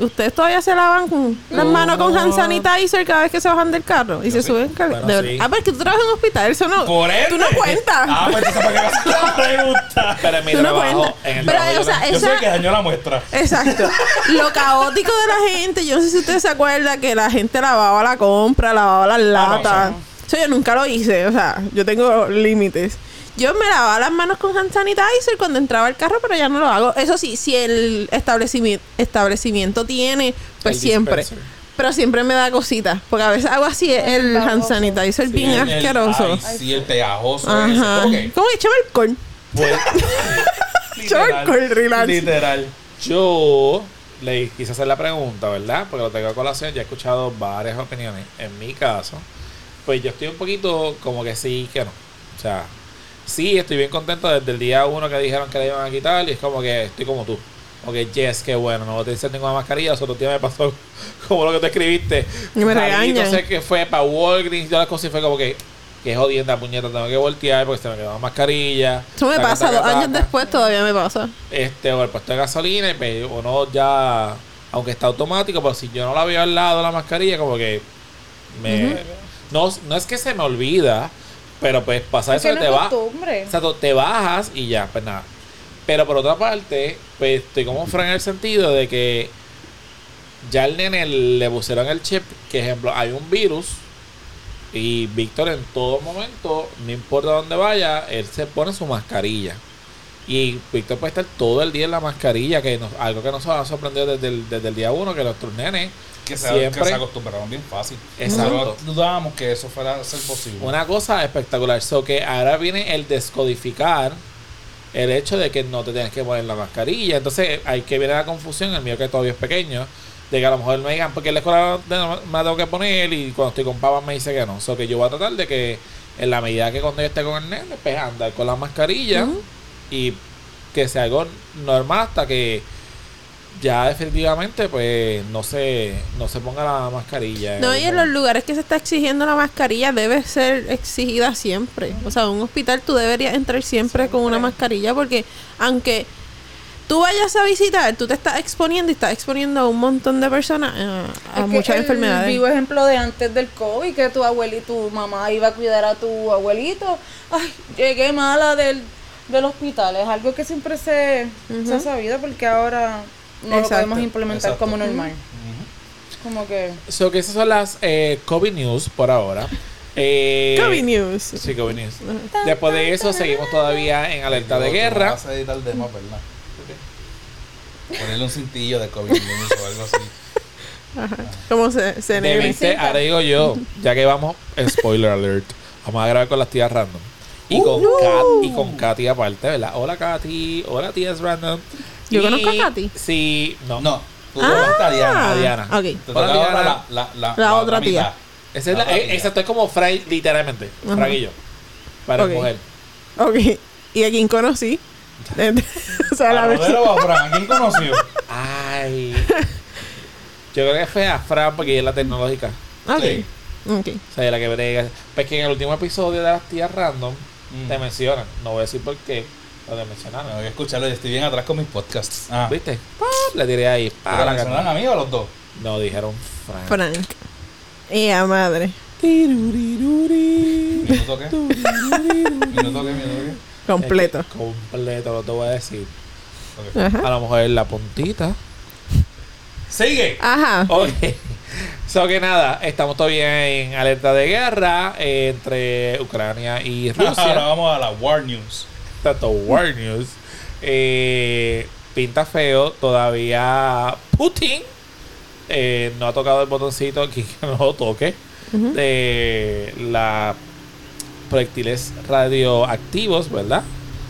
Ustedes todavía se lavan con las No. manos con hand sanitizer cada vez que se bajan del carro y Yo se sí. suben. Bueno, de verdad. sí. Ah, pero es que tú trabajas en un hospital, eso no. Por eso. Tú no cuentas. Ah, pues entonces, ¿para qué haces la pregunta? Pero mi Tú no trabajo, cuentas. en el Pero, o yo sea, esa- que dañó la muestra. Exacto. Lo caótico de la gente, yo no sé si ustedes se acuerdan que la gente lavaba la compra, lavaba las no, latas. no. Eso yo nunca lo hice, o sea, yo tengo límites. Yo me lavaba las manos con hand sanitizer cuando entraba al carro, pero ya no lo hago. Eso sí, si el establecimiento, establecimiento tiene, pues El siempre. dispenser. Pero siempre me da cositas, porque a veces hago así el hand baboso. sanitizer Sí, bien el- el- asqueroso. ay, sí, el pegajoso. Ajá. ¿Cómo échame alcohol? Pues, Charcoal relax. Literal. yo le quise hacer la pregunta, ¿verdad? Porque lo tengo a colación, ya he escuchado varias opiniones. En mi caso, pues yo estoy un poquito como que sí, que no. O sea, sí, estoy bien contento desde el día uno que dijeron que la iban a quitar y es como que estoy como tú. Ok, yes, qué bueno, no utilicé ninguna mascarilla. Los otros días me pasó como lo que tú escribiste. Y me regañan. No sé qué fue para Walgreens, yo las cosas y fue como que, que jodienda, puñeta, tengo que voltear porque se me quedó la mascarilla. Eso me Taca, pasa, taca, dos años después todavía me pasa. este o el puesto de gasolina y pues, uno ya aunque está automático pero si yo no la veo al lado de la mascarilla como que me no, no es que se me olvida pero pues pasa Es eso que te es va costumbre. exacto, te bajas y ya pues nada pero por otra parte pues estoy como Fran en el sentido de que ya al nene le pusieron el chip que ejemplo hay un virus y Víctor en todo momento, no importa dónde vaya, él se pone su mascarilla. Y Víctor puede estar todo el día en la mascarilla, que nos, algo que nos ha sorprendido desde el, desde el día uno, que nuestros nenes Que se, siempre... que se acostumbraron bien fácil. Exacto. Nosotros dudábamos que eso fuera a ser posible. Una cosa espectacular. So que ahora viene el descodificar el hecho de que no te tienes que poner la mascarilla. Entonces hay que viene la confusión, el mío que todavía es pequeño, de que a lo mejor me digan, porque en la escuela de- me la tengo que poner y cuando estoy con papá me dice que no. So que yo voy a tratar de que en la medida que cuando yo esté con el nene, pues andar con la mascarilla y que sea algo normal hasta que ya definitivamente pues no se, no se ponga la mascarilla. No, y en los lugares que se está exigiendo la mascarilla debe ser exigida siempre. O sea, en un hospital tú deberías entrar siempre con una mascarilla porque aunque tú vayas a visitar, tú te estás exponiendo y estás exponiendo a un montón de personas eh, a Es que muchas el enfermedades. vivo ejemplo de antes del COVID, que tu abuelito, tu mamá iba a cuidar a tu abuelito. Ay, llegué mala del, del hospital. Es algo que siempre se, se ha sabido porque ahora no lo podemos implementar Exacto. como normal. Como que... So que esas son las eh, COVID News por ahora. Eh, COVID News. Sí, COVID News. Después de eso seguimos todavía en alerta de guerra. Vas a editar el demo, ¿verdad? Ponerle un cintillo de COVID news o algo así. Como se, se. 20, ahora digo yo, ya que vamos, spoiler alert, vamos a grabar con las tías random. Y con, Kat, y con Katy aparte, ¿verdad? Hola Katy, hola tías random. Yo Y- conozco a Katy. Sí, no. No, tú Ah. a Diana. A Diana. Ok. Te Hola, toca Diana. ahora la, la, La otra mitad. tía. Esa es la, La otra eh, tía. exacto, es como Fray, literalmente. Fraguillo. Para Ok. mujer. Ok. ¿Y a quién conocí? o sea, la ¿A versión. Rodero o a quién conoció? Ay. Yo creo que fue a Fran porque ella es la tecnológica. Ok. Sí. Ok. O sea, la que brega. Pues que en el último episodio de las tías random Mm. te mencionan. No voy a decir por qué, pero te mencionaron. Tengo que escucharlo, yo estoy bien atrás con mis podcasts. Ah. ¿Viste? ¡Pap! Le tiré ahí. ¡pap! ¿Pero la mencionaron a mí o a los dos? No, dijeron Fran. Frank. Y a madre. Tiruriruri. ¿Minuto qué? ¿Minuto qué? ¿Minuto qué? Completo. Es que completo, lo te voy a decir. A lo mejor en la puntita. ¡Sigue! Ajá. Ok. So que nada, estamos todavía en alerta de guerra eh, entre Ucrania y Ahora Rusia. vamos a la War News. Tanto War News. Eh, pinta feo. Todavía Putin eh, no ha tocado el botoncito aquí que no lo toque. De la proyectiles radioactivos, ¿verdad?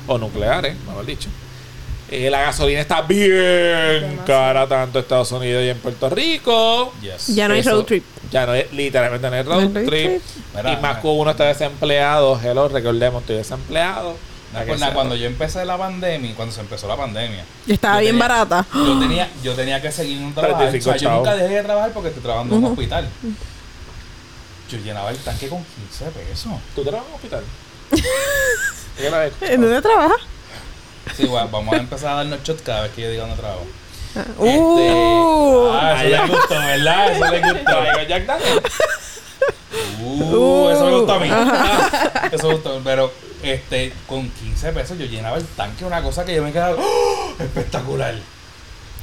O nucleares, mejor dicho. Eh, la gasolina está bien Demasiado. cara tanto en Estados Unidos y en Puerto Rico. Yes. Ya no hay Eso- road trip. Ya no es literalmente no hay No road hay road trip. trip. Mira, y más que uno está desempleado. Hello, recordemos, estoy desempleado. No, pues nada, cuando yo empecé la pandemia, cuando se empezó la pandemia, Y estaba Yo bien tenía- barata. yo tenía, yo tenía que seguir un trabajo. O 35 sea, yo nunca dejé de trabajar porque estoy trabajando en un hospital. Yo llenaba el tanque con 15 pesos. ¿Tú trabajas en un hospital? ¿En dónde trabaja? Sí, bueno, vamos a empezar a darnos shots cada vez que yo diga dónde trabajo. Uh, ah, eso le gustó, ¿verdad? Eso le gustó. Jack Daniel. Uh, eso me gustó a mí. eso me gustó. Pero este, con 15 pesos yo llenaba el tanque, una cosa que yo me quedaba ¡oh! espectacular.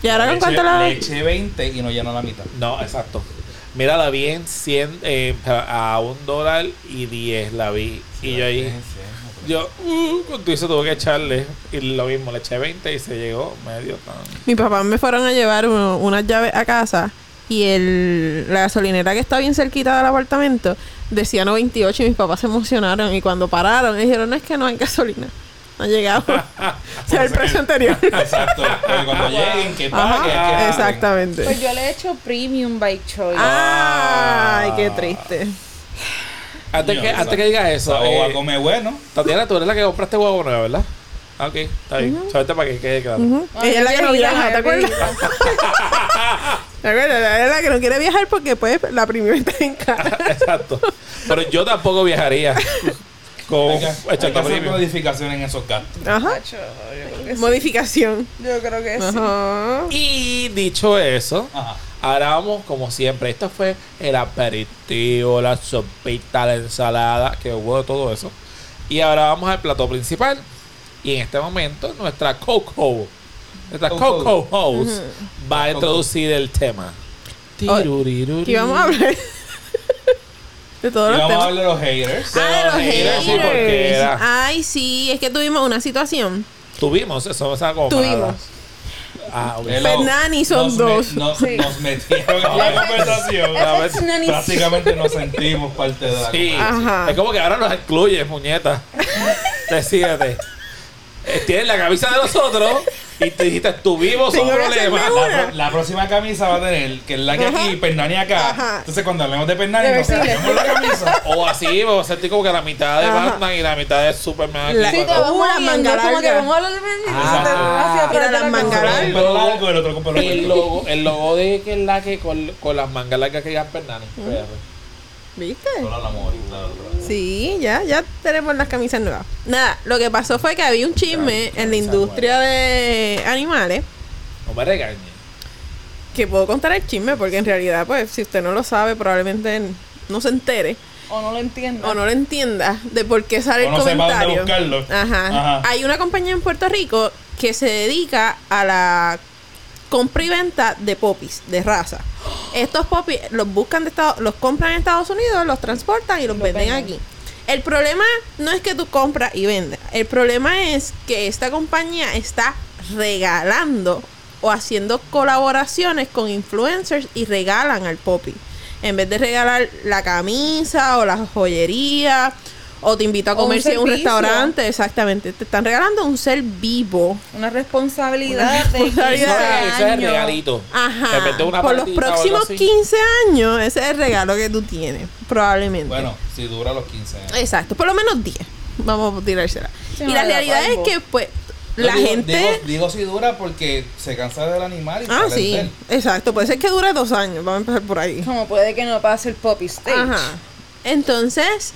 ¿Y ahora Le con cuánto la Le eché 20 y no llenó la mitad. No, exacto. Mira, la vi en 100, eh, a un dólar y 10 la vi. y yo ahí, yo, uh, con todo eso tuve que echarle. Y lo mismo, le eché 20 y se llegó medio tan. Mi papá me fueron a llevar uno- unas llaves a casa y el, la gasolinera que está bien cerquita del apartamento decía 98 y mis papás se emocionaron y cuando pararon dijeron no es que no hay gasolina. No ha llegado. o sea, el precio anterior. Exacto. Pero cuando lleguen, que Ajá, pague. que- exactamente. Pues yo le he hecho premium bike choice. Ay, qué triste. Antes, que, antes que digas eso, eh, come bueno. Tatiana, tú eres la que compraste huevo nuevo, ¿verdad? Ah, ok, está bien. Suerte para que quede claro. Ujú. Ay, Ella es la que no viaja, ¿te acuerdas? viejita. ¿Te acuerdas? Ella es la que no quiere viajar porque pues la primera está en cara. Exacto. Pero yo tampoco viajaría con Hay que, hay que hacer modificaciones en esos gastos. Ajá. Yo creo que sí. Modificación. Yo creo que sí. Ajá. Y dicho eso, Ajá. ahora vamos como siempre. Esto fue el aperitivo, la sopita, la ensalada, que hubo de todo eso. Y ahora vamos al plato principal. Y en este momento nuestra Coco, nuestra Coco. Coco host, va a introducir el tema. Tiruriruri. Aquí vamos a hablar de todos Y los vamos a hablar de los haters. De Ah, los los haters, sí, porque haters. era- Ay, sí, es que tuvimos una situación. Tuvimos, eso no como Tuvimos. nada. Ah, ok. Hello. Nani son Nos dos. nos, Sí. nos metieron en la conversación. A ver. Prácticamente nos sentimos parte de la Sí, conversación. Ajá. es como que ahora nos excluye, muñeta. Decídete. Eh, Tienen la camisa de nosotros Y tú dijiste, tú vivo son Tengo que hacerme problemas. una. La, la próxima camisa va a tener que es la que Ajá. aquí y Pernani acá. Ajá. Entonces cuando hablemos de Pernani, nos cambiamos la camisa. O así, vamos a sentir como que la mitad de Ajá. Batman y la mitad de Superman aquí. La- Sí, te cuando- vas Uh, la moviendo, manga como que vamos a hablar de Benji, Ah. de las la mangas largas. Un el otro con pelo El corto. logo, el logo de que es la que con, con las mangas largas que digan Pernani. PR. ¿Viste? Solo. Sí, ya, ya tenemos las camisas nuevas. Nada, lo que pasó fue que había un chisme en la industria de animales. No me regañes. Que puedo contar el chisme porque en realidad, pues, si usted no lo sabe, probablemente no se entere O no lo entiendo. o no lo entienda de por qué sale O el no sepa dónde comentario. buscarlo. Ajá. Ajá. Hay una compañía en Puerto Rico que se dedica a la compra y venta de popis de raza. Estos popis los buscan de Estados, los compran en Estados Unidos, los transportan y los Los venden venden. aquí. El problema no es que tú compras y vendes. El problema es que esta compañía está regalando o haciendo colaboraciones con influencers y regalan al popi. En vez de regalar la camisa o la joyería o te invito a comerse en un restaurante, exactamente. Te están regalando un ser vivo. Una responsabilidad Una de responsabilidad. 15 Eso es el regalito. Ajá. De una Por los próximos así. 15 años, ese es el regalo que tú tienes, probablemente. Bueno, si dura los 15 años. Exacto, por lo menos 10. Vamos a tirársela. Sí, y no la realidad es que, pues, la digo- gente. Digo, digo si dura porque se cansa del animal y ah, sí, de exacto. Puede ser que dure dos años. Vamos a empezar por ahí. Como puede que no pase el poppy stage. Ajá. Entonces,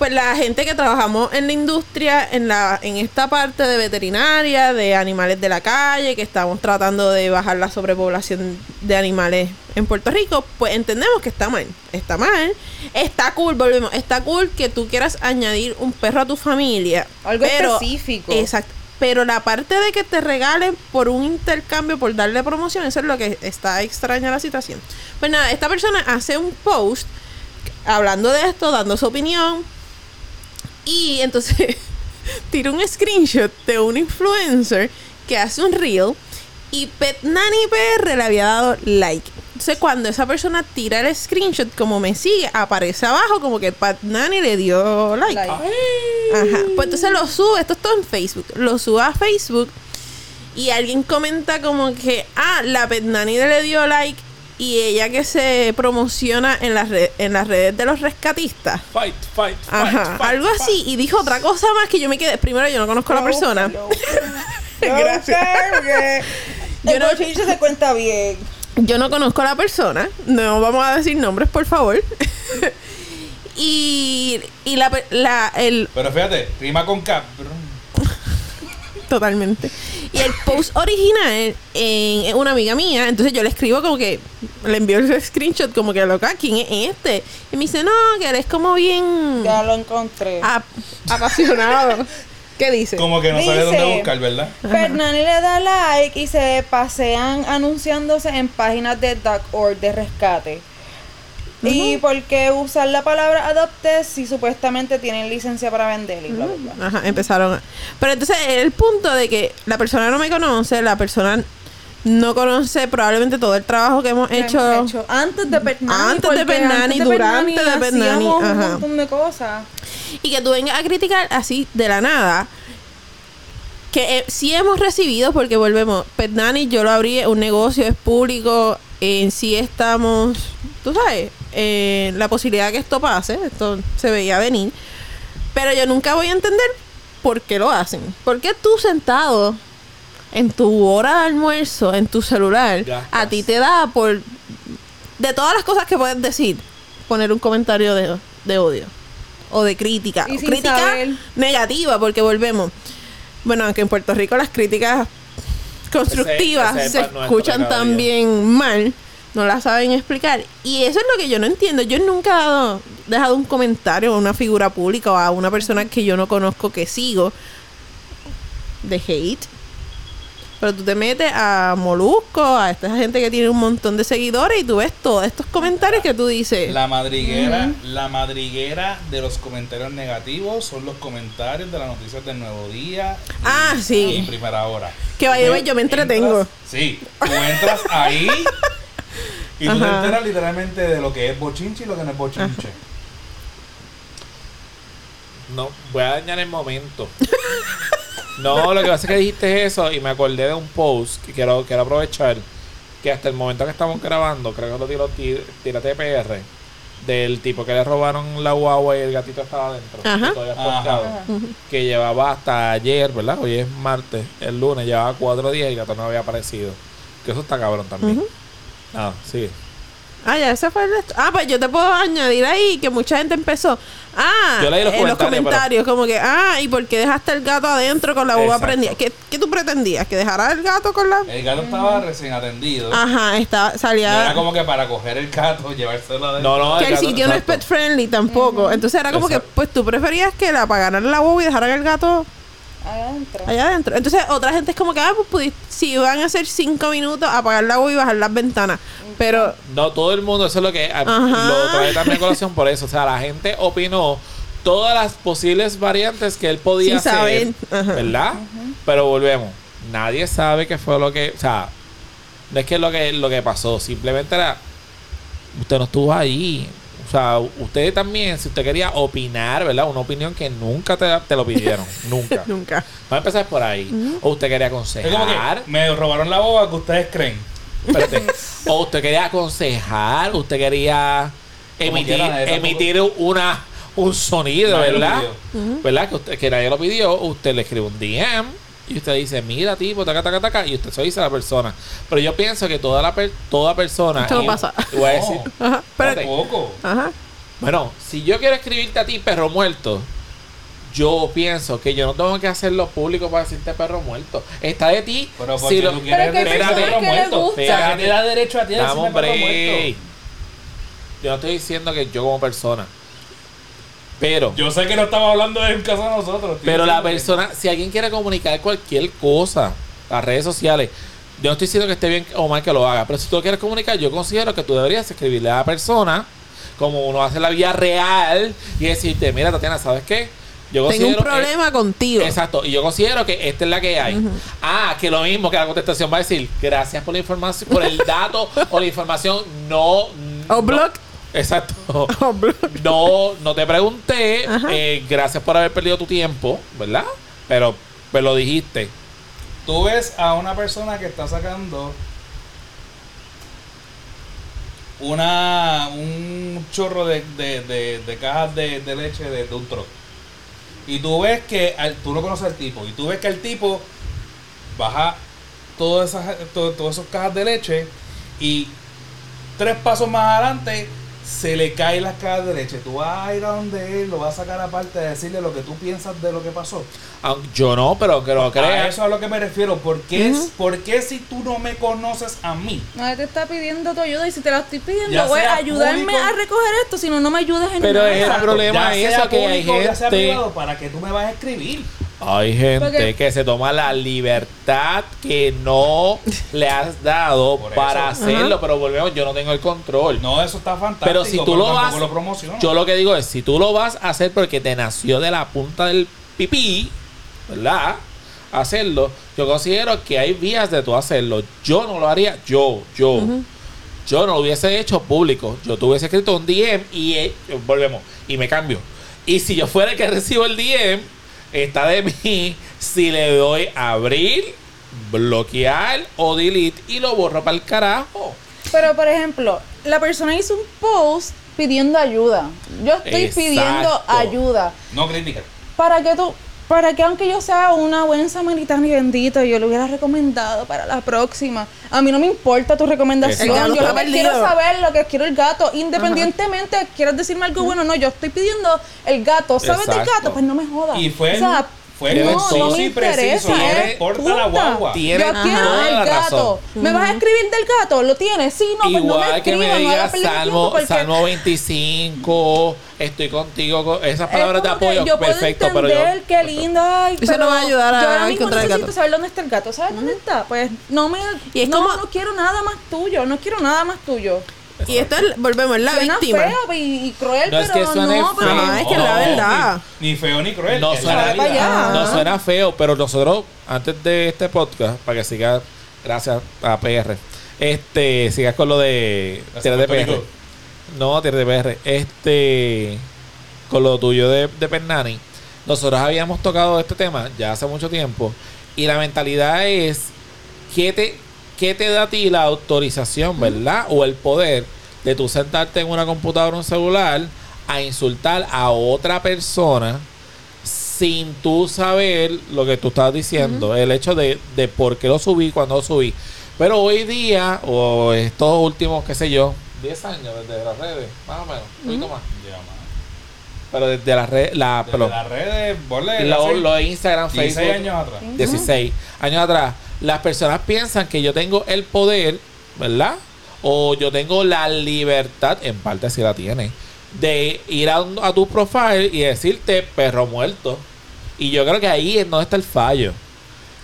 pues la gente que trabajamos en la industria, en la, en esta parte de veterinaria, de animales de la calle, que estamos tratando de bajar la sobrepoblación de animales en Puerto Rico, pues entendemos que está mal. Está mal. Está cool, volvemos. Está cool que tú quieras añadir un perro a tu familia. Algo pero- específico. Exacto. Pero la parte de que te regalen por un intercambio, por darle promoción, eso es lo que está extraña la situación. Pues nada, esta persona hace un post hablando de esto, dando su opinión. Y entonces tira un screenshot de un influencer que hace un reel y Pet Nanny PR le había dado like. Entonces cuando esa persona tira el screenshot, como me sigue, aparece abajo como que Pet Nanny le dio like. Like. Ajá. Pues entonces lo sube, esto es todo en Facebook. Lo sube a Facebook y alguien comenta como que, ah, la Pet Nanny le dio like y ella que se promociona en las, red- en las redes de los rescatistas. Fight, fight, fight. Ajá, fight, algo fight. así. Y dijo otra cosa más que yo me quedé. Primero, yo no conozco a la persona. Gracias. Yo el no- se cuenta bien. Yo no conozco a la persona. No vamos a decir nombres, por favor. y, y la, la, el, Pero fíjate, rima con cap. Totalmente. Y el post original en, en una amiga mía, entonces yo le escribo como que le envío el screenshot como que loca, ¿quién es este? Y me dice, no, que eres como bien Ya lo encontré. ap- apasionado. ¿Qué dice? Como que no sabe Dice- dónde buscar, ¿verdad? Fernani le da like y se pasean anunciándose en páginas de DuckOr de rescate. ¿Y por qué usar la palabra adopte si supuestamente tienen licencia para vender y bla, bla, bla? Ajá, empezaron. a- Pero entonces el punto de que la persona no me conoce, la persona no conoce probablemente todo el trabajo que hemos Que hecho. hemos hecho antes de Pernani. Antes de de durante de ajá. un montón de cosas. Y que tú vengas a criticar así de la nada. Que eh, sí hemos recibido, porque volvemos. Pernani, yo lo abrí, un negocio, es público. En sí estamos, tú sabes, eh, la posibilidad que esto pase, esto se veía venir. Pero yo nunca voy a entender por qué lo hacen. ¿Por qué tú sentado en tu hora de almuerzo, en tu celular, Gastas. a ti te da por. De todas las cosas que puedes decir, poner un comentario de, de odio o de crítica. Y o crítica saber. negativa, porque volvemos. Bueno, aunque en Puerto Rico las críticas constructivas Ese- ese es se escuchan también mal, no la saben explicar. Y eso es lo que yo no entiendo. Yo nunca he dado- dejado un comentario a una figura pública o a una persona que yo no conozco que sigo de hate. Pero tú te metes a Molusco, a esta gente que tiene un montón de seguidores y tú ves todos estos comentarios que tú dices. La madriguera, la madriguera de los comentarios negativos son los comentarios de las noticias del Nuevo Día. y- Ah, sí. Y primera hora. Que the way, yo me entretengo. Entras- sí, tú entras ahí y tú te enteras literalmente de lo que es bochinche y lo que no es bochinche. No, voy a dañar el momento. No, lo que pasa es que dijiste eso y me acordé de un post que quiero, quiero aprovechar. Que hasta el momento que estamos grabando, creo que lo tiró Tí- Tírate PR. Del tipo que le robaron la guagua y el gatito estaba adentro. Ajá. que Ajá. Que llevaba hasta ayer, ¿verdad? Hoy es martes. El lunes llevaba cuatro días y el gato no había aparecido. Que eso está cabrón también. Nada, sí. Ah, ya, ese fue el... Ah, pues yo te puedo añadir ahí que mucha gente empezó... Ah, Yo leí los en los comentarios, comentarios, como que... Ah, ¿y por qué dejaste el gato adentro con la uva Exacto. prendida? ¿Qué, ¿Qué tú pretendías? ¿Que dejara el gato con la...? El gato estaba recién atendido. Ajá, estaba, No salía... era como que para coger el gato, llevárselo adentro. No, no, que el gato- sitio no es pet friendly tampoco. Entonces era como Exacto. que, pues tú preferías que le apagaran la uva y dejaran el gato adentro. allá adentro. Entonces otra gente es como que, ah, pues pudi- si van a hacer cinco minutos, apagar la uva y bajar las ventanas. Pero, No, todo el mundo, eso es lo que ah, Ajá. lo trae también a colación por eso. O sea, la gente opinó todas las posibles variantes que él podía hacer. Ajá. ¿Verdad? Pero volvemos. Nadie sabe qué fue lo que. O sea, no es que lo que, lo que pasó. Simplemente era. Usted no estuvo ahí. O sea, usted también, si usted quería opinar, ¿verdad? Una opinión que nunca te, te lo pidieron. nunca. nunca. Vamos a empezar por ahí. O usted quería Es como aconsejar. que me robaron la boba que ustedes creen. Espérate. o usted quería aconsejar, usted quería emitir, quiera, emitir una, un sonido, Nadie ¿verdad? ¿Verdad? Que, usted, que nadie lo pidió. Usted le escribe un DM y usted dice, mira, tipo, taca, taca, taca, y usted se dice a la persona. Pero yo pienso que toda la per- toda persona. Esto no pasa. voy a decir, No, Ajá. Pero, Espérate. tampoco. ajá. bueno, si yo quiero escribirte a ti, perro muerto. Yo pienso que yo no tengo que hacerlo público para decirte perro muerto. Está de ti. Pero si porque lo- tú quieres decir perro que le muerto. gusta. O sea, que te da derecho a ti decirme perro muerto. Yo no estoy diciendo que yo como persona. Pero, Yo sé que no estamos hablando del caso de nosotros. pero la persona, si alguien quiere comunicar cualquier cosa, las redes sociales, yo no estoy diciendo que esté bien o mal que lo haga, pero si tú quieres comunicar, yo considero que tú deberías escribirle a la persona, como uno hace en la vida real, y decirte, mira Tatiana, ¿sabes qué? Yo Tengo un problema contigo. Exacto, y yo considero que esta es la que hay. Ah, que lo mismo que la contestación va a decir, gracias por la información, por el dato o la información, no. O no- block. Exacto. O block. No, no te pregunté. Eh, gracias por haber perdido tu tiempo, ¿verdad? Pero, pero lo dijiste. Tú ves a una persona que está sacando una un chorro de, de, de- de cajas de, de leche de, de un truck. Y tú ves que al- tú no conoces al tipo. Y tú ves que el tipo baja todas esas to- todas esas cajas de leche y tres pasos más adelante se le caen las cajas de leche. Tú vas a ir a donde él, lo vas a sacar aparte a decirle lo que tú piensas de lo que pasó. Aunque yo no, pero que lo A creas. eso es a lo que me refiero. ¿Por qué, es- ¿Por qué si tú no me conoces a mí? Nadie te está pidiendo tu ayuda y si te la estoy pidiendo, Ya güey, sea ayudarme público. a recoger esto, si no, no me ayudas en Pero nada. es- El problema ya es sea eso, que hay público, ya sea gente- privado, para que tú me vas a escribir. Hay gente Porque- que se toma la libertad que no le has dado para eso. hacerlo, pero volvemos, yo no tengo el control. No, eso está fantástico. Pero si tú lo vas, lo yo lo que digo es, si tú lo vas a hacer porque te nació de la punta del pipí, ¿verdad? Hacerlo, yo considero que hay vías de tú hacerlo. Yo no lo haría, yo, yo. Yo no lo hubiese hecho público. Yo te hubiese escrito un DM y eh, volvemos, y me cambio. Y si yo fuera el que recibo el DM, está de mí si le doy abrir, bloquear o delete y lo borro para el carajo. Pero, por ejemplo, la persona hizo un post pidiendo ayuda. Yo estoy Exacto. pidiendo ayuda. No crítica. Para que tú, para que aunque yo sea una buena samaritana y bendito, yo lo hubiera recomendado para la próxima. A mí no me importa tu recomendación. Yo lo que quiero saber, lo que quiero el gato. Independientemente, quieras decirme algo bueno, no, yo estoy pidiendo el gato. ¿Sabes del Exacto. gato? Pues no me jodas. Y fue, O sea, fue no, conciso no me y preciso. interesa, No eh, le importa la guagua. Tiene yo quiero toda el la gato. razón. ¿Me vas a escribir del gato? ¿Lo tienes? Sí, no, pues no me Igual que me escribas, no digas el Salmo, porque- Salmo 25, estoy contigo, con esas palabras de Es que apoyo, yo puedo perfecto, pero entender yo... qué lindo. Ay, Eso pero no va a ayudar a yo ahora mismo encontrar el necesito gato. saber dónde está el gato. ¿Sabes dónde está? Pues no me. Y es no, como- no quiero nada más tuyo. No quiero nada más tuyo. Y esto es, volvemos, es la Suena víctima. feo y, y cruel, No es pero que suene no. pero- feo. Ajá, es que la No, verdad. Ni, ni feo ni cruel. No es suena, allá. no suena feo, pero nosotros, antes de este podcast, para que sigas, gracias a PR, este, sigas con lo de Gracias, tierra de PR. Rico. No, tierra de PR. Este, con lo tuyo de, de Pernani. nosotros habíamos tocado este tema ya hace mucho tiempo y la mentalidad es ¿qué te, qué te da a ti la autorización, verdad? O el poder de tú sentarte en una computadora o un celular a insultar a otra persona sin tú saber lo que tú estabas diciendo, el hecho de, de por qué lo subí, cuando lo subí. Pero hoy día, o estos últimos, qué sé yo, 10 años desde las redes, más o menos, un poquito más. Ya, mano. Pero desde las redes, la, Desde las redes, ponle lo, hace lo de Instagram, 16 Facebook, años atrás. 16 años atrás, las personas piensan que yo tengo el poder, ¿verdad? O yo tengo la libertad, en parte si la tiene, de ir a, a tu profile y decirte perro muerto. Y yo creo que ahí es donde está el fallo.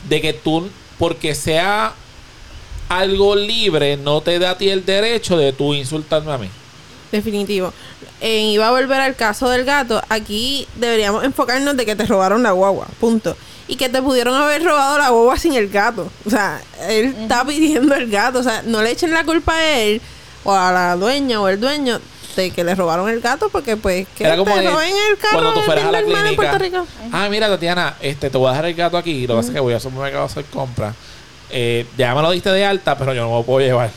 De que tú, porque sea algo libre, no te da a ti el derecho de tú insultarme a mí. Definitivo. Eh, iba a volver al caso del gato. Aquí deberíamos enfocarnos de que te robaron la guagua. Punto. Y que te pudieron haber robado la guagua sin el gato. O sea, él está pidiendo el gato. O sea, no le echen la culpa a él o a la dueña o el dueño de que le robaron el gato porque pues que Era como te de- roben el carro cuando tú es fueras a bien la normal en Puerto clínica. Rico. Ah, mira, Tatiana, este, te voy a dejar el gato aquí. Lo que pasa es que voy a supermercado a hacer compras. Eh, ya me lo diste de alta, pero yo no me lo puedo llevar.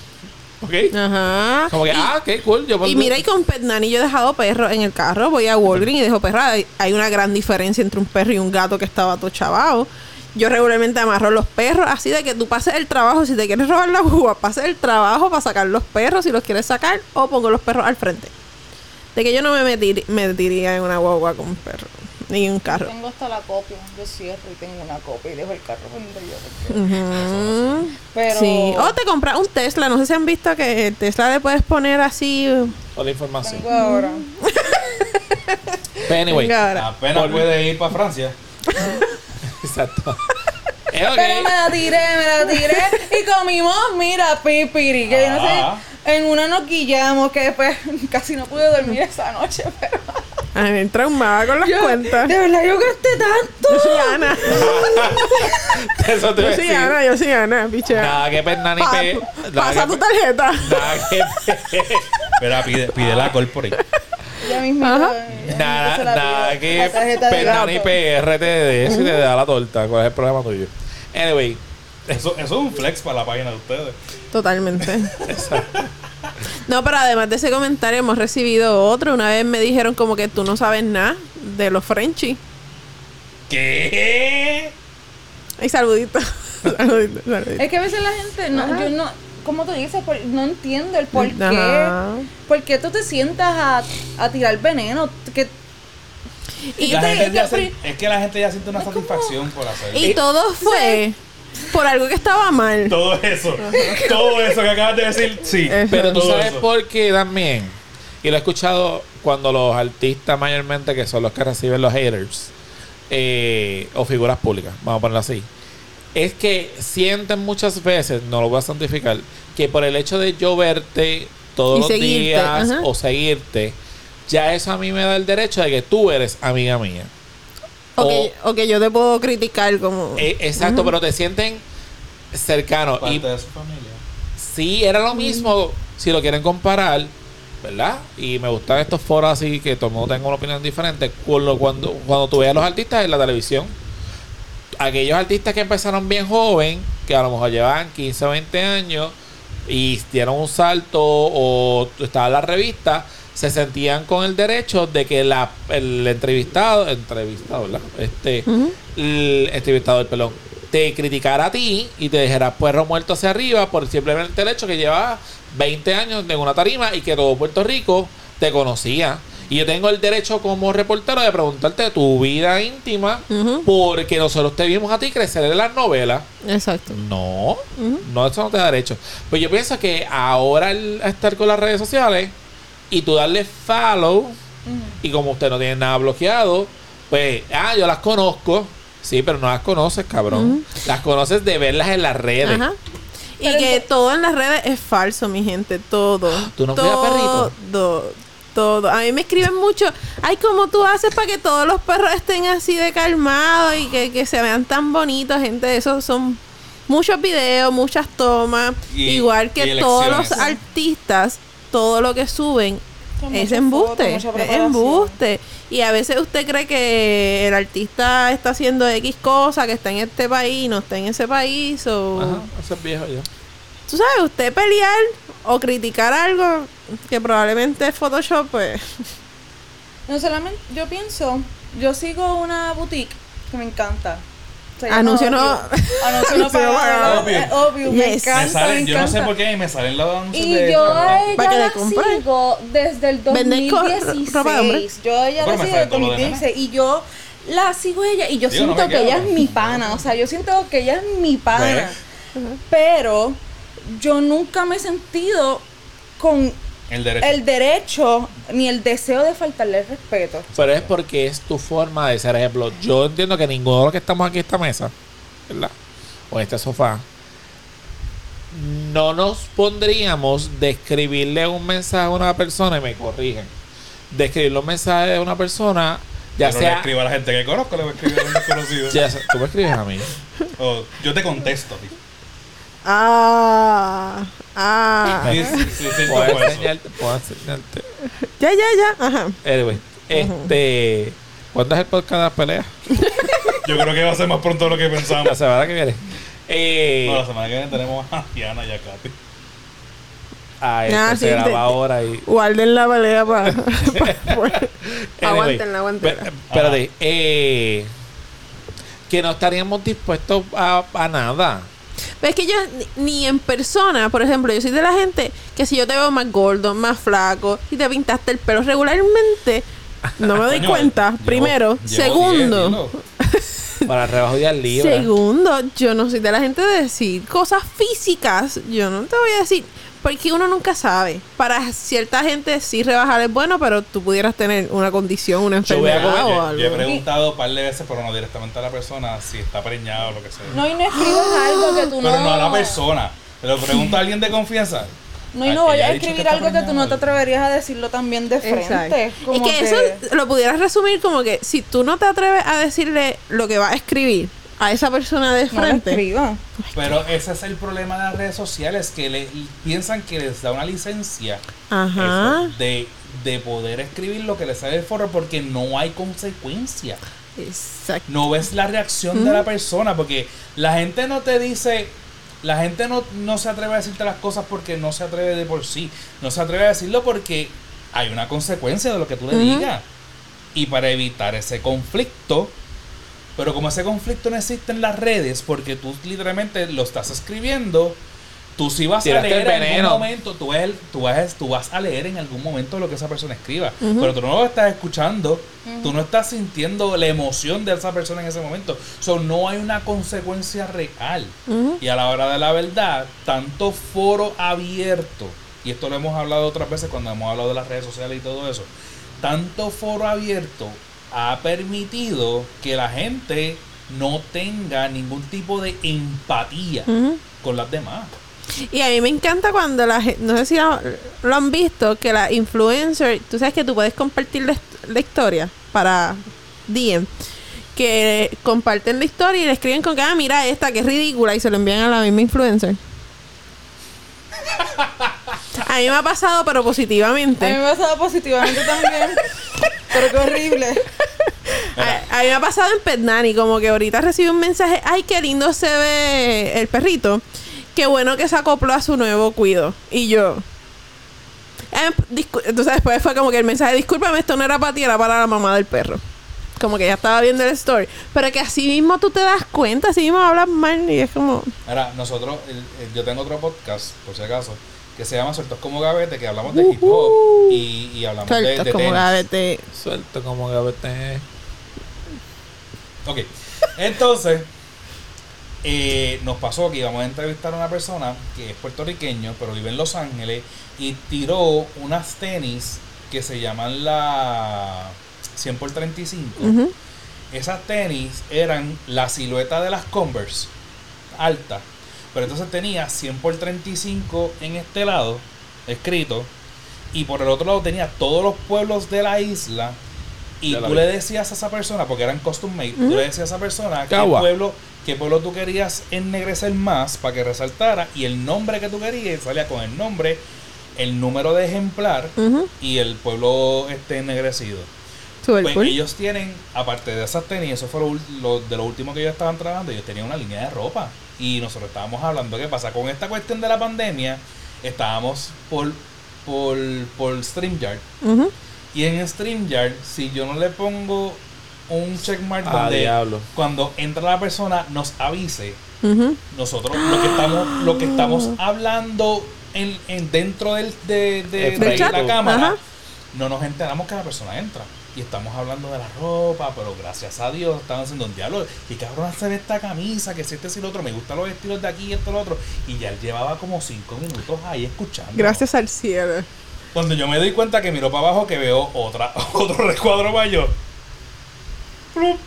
¿Ok? Ajá. Como que, Y- ah, ok, cool. Yo Y mira, y con Pet Nanny yo he dejado perro en el carro. Voy a Walgreens y dejo perro. Hay, hay una gran diferencia entre un perro y un gato que estaba todo chavado. Yo regularmente amarro los perros así de que tú pases el trabajo. Si te quieres robar la uva, pases el trabajo para sacar los perros si los quieres sacar o pongo los perros al frente. De que yo no me metir- metiría en una guagua con un perro ni un carro. Tengo hasta la copia. Yo cierro y tengo una copia y dejo el carro porque- Ujú. Pero. Sí. O te compras un Tesla. No sé si han visto que el Tesla le puedes poner así. Toda la información. Tengo ahora. Pero anyway. Apenas Por- puede ir para Francia. Exacto. Eh. Pero me la tiré, me la tiré. y comimos, mira, pipiri. Que yo no Ah. sé. En una nos guillamos que después casi no pude dormir esa noche. Pero. Ay, traumaba con las Yo, cuentas. De verdad, yo gasté tanto. Yo soy Ana. Eso te Yo soy. Ana, yo soy Ana, pichea. Nada que Pernani Pa- pe. pasa tu tarjeta. nada que pe- Espera, pide, pide la corporate. Ya mismo. Nada, nada que tarjeta de Pernani gato. PR te dé si te da la torta. ¿Cuál es el problema tuyo? Anyway. Eso, eso es un flex para la página de ustedes. Totalmente. No, pero además de ese comentario hemos recibido otro. Una vez me dijeron como que tú no sabes nada de los Frenchies. ¿Qué? Ay, saludito. saludito, saludito. Es que a veces la gente, no, yo no, como tú dices, Por- no entiendo el por qué. Ajá. ¿Por qué tú te sientas a, a tirar veneno? Que, Y, La te- gente ya se- es que la gente ya siente una satisfacción por hacerlo. y todo fue por algo que estaba mal. Todo eso, todo eso que acabas de decir, sí. Eso. Pero tú Todo sabes eso. por qué también. Y lo he escuchado cuando los artistas mayormente, que son los que reciben los haters, eh, o figuras públicas, vamos a ponerlo así, es que sienten muchas veces, no lo voy a santificar, que por el hecho de yo verte todos Y los seguirte, días ajá. o seguirte, ya eso a mí me da el derecho de que tú eres amiga mía. O que, o que yo te puedo criticar como... Eh, exacto, pero te sienten cercanos. Parte Y de su familia. Sí, era lo mismo si lo quieren comparar, ¿verdad? Y me gustan estos foros así que todo el mundo tenga una opinión diferente. Con lo- cuando, cuando tú veas a los artistas en la televisión, aquellos artistas que empezaron bien joven, que a lo mejor llevaban 15 o 20 años y dieron un salto o estaba en la revista, se sentían con el derecho de que la, el entrevistado, entrevistado, ¿verdad? Este, el entrevistador, perdón, te criticara a ti y te dijera puerro muerto hacia arriba por simplemente el hecho que llevaba 20 años en una tarima y que todo Puerto Rico te conocía. Y yo tengo el derecho como reportero de preguntarte tu vida íntima porque nosotros te vimos a ti crecer en las novelas. Exacto. No, no, eso no te da derecho. Pues yo pienso que ahora al estar con las redes sociales y tú darle follow y como usted no tiene nada bloqueado, pues, ah, yo las conozco. Sí, pero no las conoces, cabrón. Las conoces de verlas en las redes. Ajá. Y Pero que todo en las redes es falso, mi gente. Todo. ¿Tú no cuidas perritos? Todo. Todo. A mí me escriben mucho. Ay, ¿cómo tú haces para que todos los perros estén así de calmados y que, que se vean tan bonitos? Gente, esos son muchos videos, muchas tomas. Y- Igual que todos los artistas, todo lo que suben Es embuste, es embuste. Y a veces usted cree que el artista está haciendo X cosa, que está en este país, y no está en ese país, o... Ajá, eso es viejo ya. Tú sabes, usted pelear o criticar algo que probablemente es Photoshop, pues... No solamente, yo pienso, yo sigo una boutique que me encanta. Anuncio no- Obvio. Anuncio no pagado. Eh, Obvio, me encanta, me salen, me yo no sé por qué me salen los anuncios Y de yo a ella Para la sigo desde el Venden co- 2016. ropa de hombre. Yo a ella la sigo desde el lo de 2016. Y yo la sigo ella y yo Digo, siento que ella es mi pana. O sea, yo siento que ella es mi pana. ¿Ves? Pero yo nunca me he sentido con El derecho. el derecho ni el deseo de faltarle el respeto. Pero es porque es tu forma de ser ejemplo. Yo entiendo que ninguno de los que estamos aquí en esta mesa, ¿verdad? O en este sofá, no nos pondríamos de escribirle un mensaje a una persona y me corrigen. De escribirle un mensaje a una persona, ya Yo no le sea. escribo a la gente que conozco, le voy a escribir a un desconocido. ya sea- tú me escribes a mí. O yo te contesto. tío. Ah, ah. Sí, sí, sí, sí, Puedo como eso. enseñarte. Puedo enseñarte. Ya, ya, ya. Ajá. Anyway, este. ¿Cuándo es el podcast de las peleas? Yo creo que va a ser más pronto de lo que La pensamos. semana que viene. Eh, No, la semana que viene tenemos a Diana y a Katy. ah, esto Ah, se sí, graba te- ahora y. Guarden la pelea para... Anyway, aguanten, aguanten. pe- Espérate, eh, que no estaríamos dispuestos a, a nada. Pero es que yo ni, en persona, por ejemplo, yo soy de la gente que si yo te veo más gordo, más flaco, y te pintaste el pelo regularmente, no me doy cuenta. Primero. segundo. 10, dilo. Para rebajo de libras. Segundo, yo no soy de la gente de decir cosas físicas. Yo no te voy a decir. Porque uno nunca sabe. Para cierta gente sí rebajar es bueno, pero tú pudieras tener una condición, una Yo voy a enfermedad comer- o Yo, algo. yo he preguntado un par de veces, pero no directamente a la persona, si está preñada o lo que sea. No, y no escribas algo que tú no. pero no a la persona. Se lo pregunto a alguien de confianza. No, y Ah, no vayas ella a escribir algo que tú no te atreverías a decirlo también de frente. Exacto. Es Como que, eso lo pudieras resumir como que si tú no te atreves a decirle lo que vas a escribir a esa persona de frente. Pero ese es el problema de las redes sociales, que le, piensan que les da una licencia ajá, eso, de, de poder escribir lo que les sale del foro porque no hay consecuencia. exacto. No ves la reacción de la persona porque la gente no te dice, la gente no, no se atreve a decirte las cosas porque no se atreve de por sí, no se atreve a decirlo porque hay una consecuencia de lo que tú le Ujú. digas. Y para evitar ese conflicto, pero como ese conflicto no existe en las redes porque tú literalmente lo estás escribiendo, tú sí vas a leer en algún momento, tú, vas, tú, vas, tú vas a leer en algún momento lo que esa persona escriba, pero tú no lo estás escuchando, tú no estás sintiendo la emoción de esa persona en ese momento, so, no hay una consecuencia real. Y a la hora de la verdad, tanto foro abierto, y esto lo hemos hablado otras veces cuando hemos hablado de las redes sociales y todo eso, tanto foro abierto ha permitido que la gente no tenga ningún tipo de empatía con las demás. Y a mí me encanta cuando la gente, no sé si lo, han visto, que la influencer, tú sabes que tú puedes compartir la historia para DM, que comparten la historia y le escriben con que, ah, mira esta que es ridícula y se lo envían a la misma influencer. A mí me ha pasado, pero A mí positivamente. me ha pasado positivamente también. pero qué horrible. A, a mí me ha pasado en Petnani, como que ahorita recibí un mensaje, ay, qué lindo se ve el perrito. Qué bueno que se acopló a su nuevo cuido. Y yo... eh, discu- Entonces después fue como que el mensaje, discúlpame, esto no era para ti, era para la mamá del perro. Como que ya estaba viendo el story. Pero que así mismo tú te das cuenta, así mismo hablas mal y es como... Ahora, nosotros, el- el- yo tengo otro podcast, por si acaso, que se llama Sueltos como Gavete, que hablamos de hip hop y, y hablamos de, Sueltos de como tenis. gavete. Suelto como gavete. Ok, entonces, eh, nos pasó que íbamos a entrevistar a una persona que es puertorriqueño, pero vive en Los Ángeles, y tiró unas tenis que se llaman la 100 por 35. Ujú. Esas tenis eran la silueta de las Converse, alta, pero entonces tenía 100 por 35 en este lado, escrito, y por el otro lado tenía todos los pueblos de la isla. Y tú le decías a esa persona, porque eran custom made, tú le decías a esa persona qué pueblo, qué pueblo tú querías ennegrecer más para que resaltara y el nombre que tú querías y salía con el nombre el número de ejemplar y el pueblo este ennegrecido. Pues cool. ellos tienen, aparte de esas tenis, eso fue lo, lo- de lo último que ellos estaban trabajando, ellos tenían una línea de ropa. Y nosotros estábamos hablando, ¿qué pasa? Con esta cuestión de la pandemia, estábamos por, por, por StreamYard. Y en StreamYard, si yo no le pongo un checkmark Ah, donde diablo. cuando entra la persona nos avise, nosotros lo que estamos, lo que estamos hablando en, en dentro del, de, de- de chat. la cámara, Ajá. no nos enteramos que la persona entra. Y estamos hablando de la ropa, pero gracias a Dios estaban haciendo un diálogo. Y cabrón hacer esta camisa, que si este si lo otro, me gustan los estilos de aquí y esto lo otro. Y ya él llevaba como cinco minutos ahí escuchando. Gracias al cielo. Cuando yo me doy cuenta que miro para abajo que veo otra, otro recuadro mayor. Plup.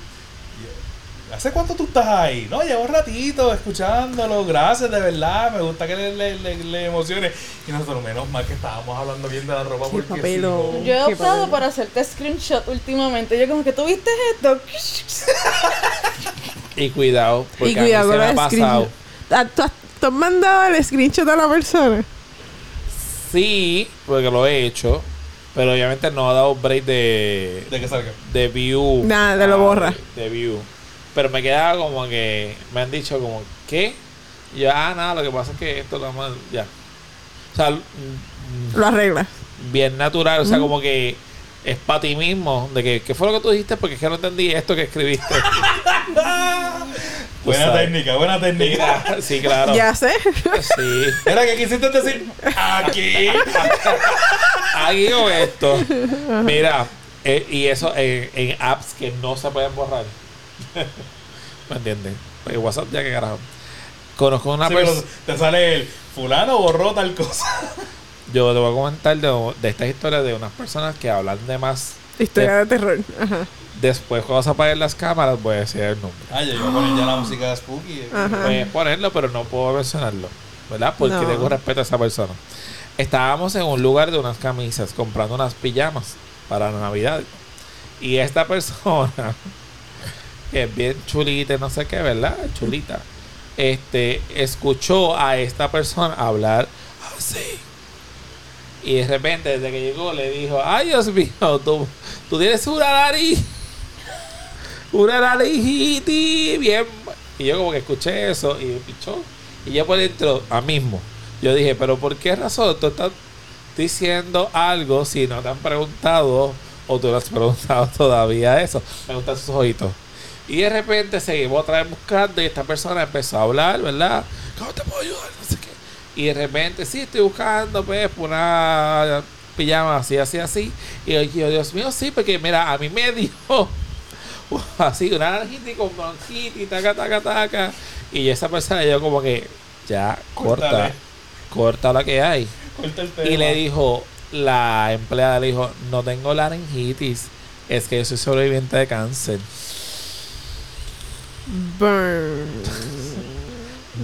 ¿Hace cuánto tú estás ahí? No, llevo un ratito escuchándolo. Gracias, de verdad. Me gusta que le, le, le- le emocione. Y nosotros, menos mal que estábamos hablando bien de la ropa. Qué Porque si no- Yo he optado por hacerte screenshot últimamente. Yo como que tú viste esto. Y cuidado, porque y cuidado a con mí se me los ha pasado. ¿Tú, has- tú has mandado el screenshot a la persona? Sí, porque lo he hecho. Pero obviamente no ha dado break de, De que salga. de view. Nada, te lo Ah, borra. De, de view. Pero me queda como que me han dicho como, ¿qué? Y yo, ah, nada, lo que pasa es que esto lo vamos a- ya. O sea, mm, Lo arreglas. bien natural, o sea, Mm. como que es para ti mismo, de que, ¿qué fue lo que tú dijiste? Porque es que no entendí esto que escribiste. Buena sabes. técnica, buena técnica. sí, claro. Ya sé. Sí. Era que quisiste decir aquí. Aquí o esto. Mira, eh, y eso en, en apps que no se pueden borrar. ¿Me entiendes? Porque WhatsApp ya que carajo. Conozco una Sí, pero persona. te sale el fulano borró tal cosa. Yo te voy a comentar de, de estas historias de unas personas que hablan de más. Historia de terror. Ajá. Después, cuando se apaguen las cámaras, voy a decir el nombre. Ay, yo iba a poner ya la música de Spooky. Ajá. Puedes ponerlo, pero no puedo mencionarlo. ¿Verdad? Porque No. tengo respeto a esa persona. Estábamos en un lugar de unas camisas comprando unas pijamas para Navidad. Y esta persona, que es bien chulita, no sé qué, ¿verdad? Chulita. Este, escuchó a esta persona hablar así. Y de repente, desde que llegó, le dijo: Ay, Dios mío, tú, tú tienes una nariz. Una nariz bien. Y yo, como que escuché eso y pichó. Y yo por dentro, a mismo, yo dije: ¿Pero por qué razón tú estás diciendo algo si no te han preguntado o tú no has preguntado todavía eso? Me gustan sus ojitos. Y de repente seguimos otra vez buscando y esta persona empezó a hablar, ¿verdad? ¿Cómo te puedo ayudar? No sé qué. Y de repente, sí, estoy buscando, pues, una pijama así, así, así. Y yo, Dios mío, sí, porque mira, a mí me dio así, una narjita con bronquitis, taca, taca, taca. Y esa persona, yo como que, ya, corta, corta la que hay. Corta el tema. Y le dijo, la empleada le dijo, no tengo laringitis, es que yo soy sobreviviente de cáncer. Burn.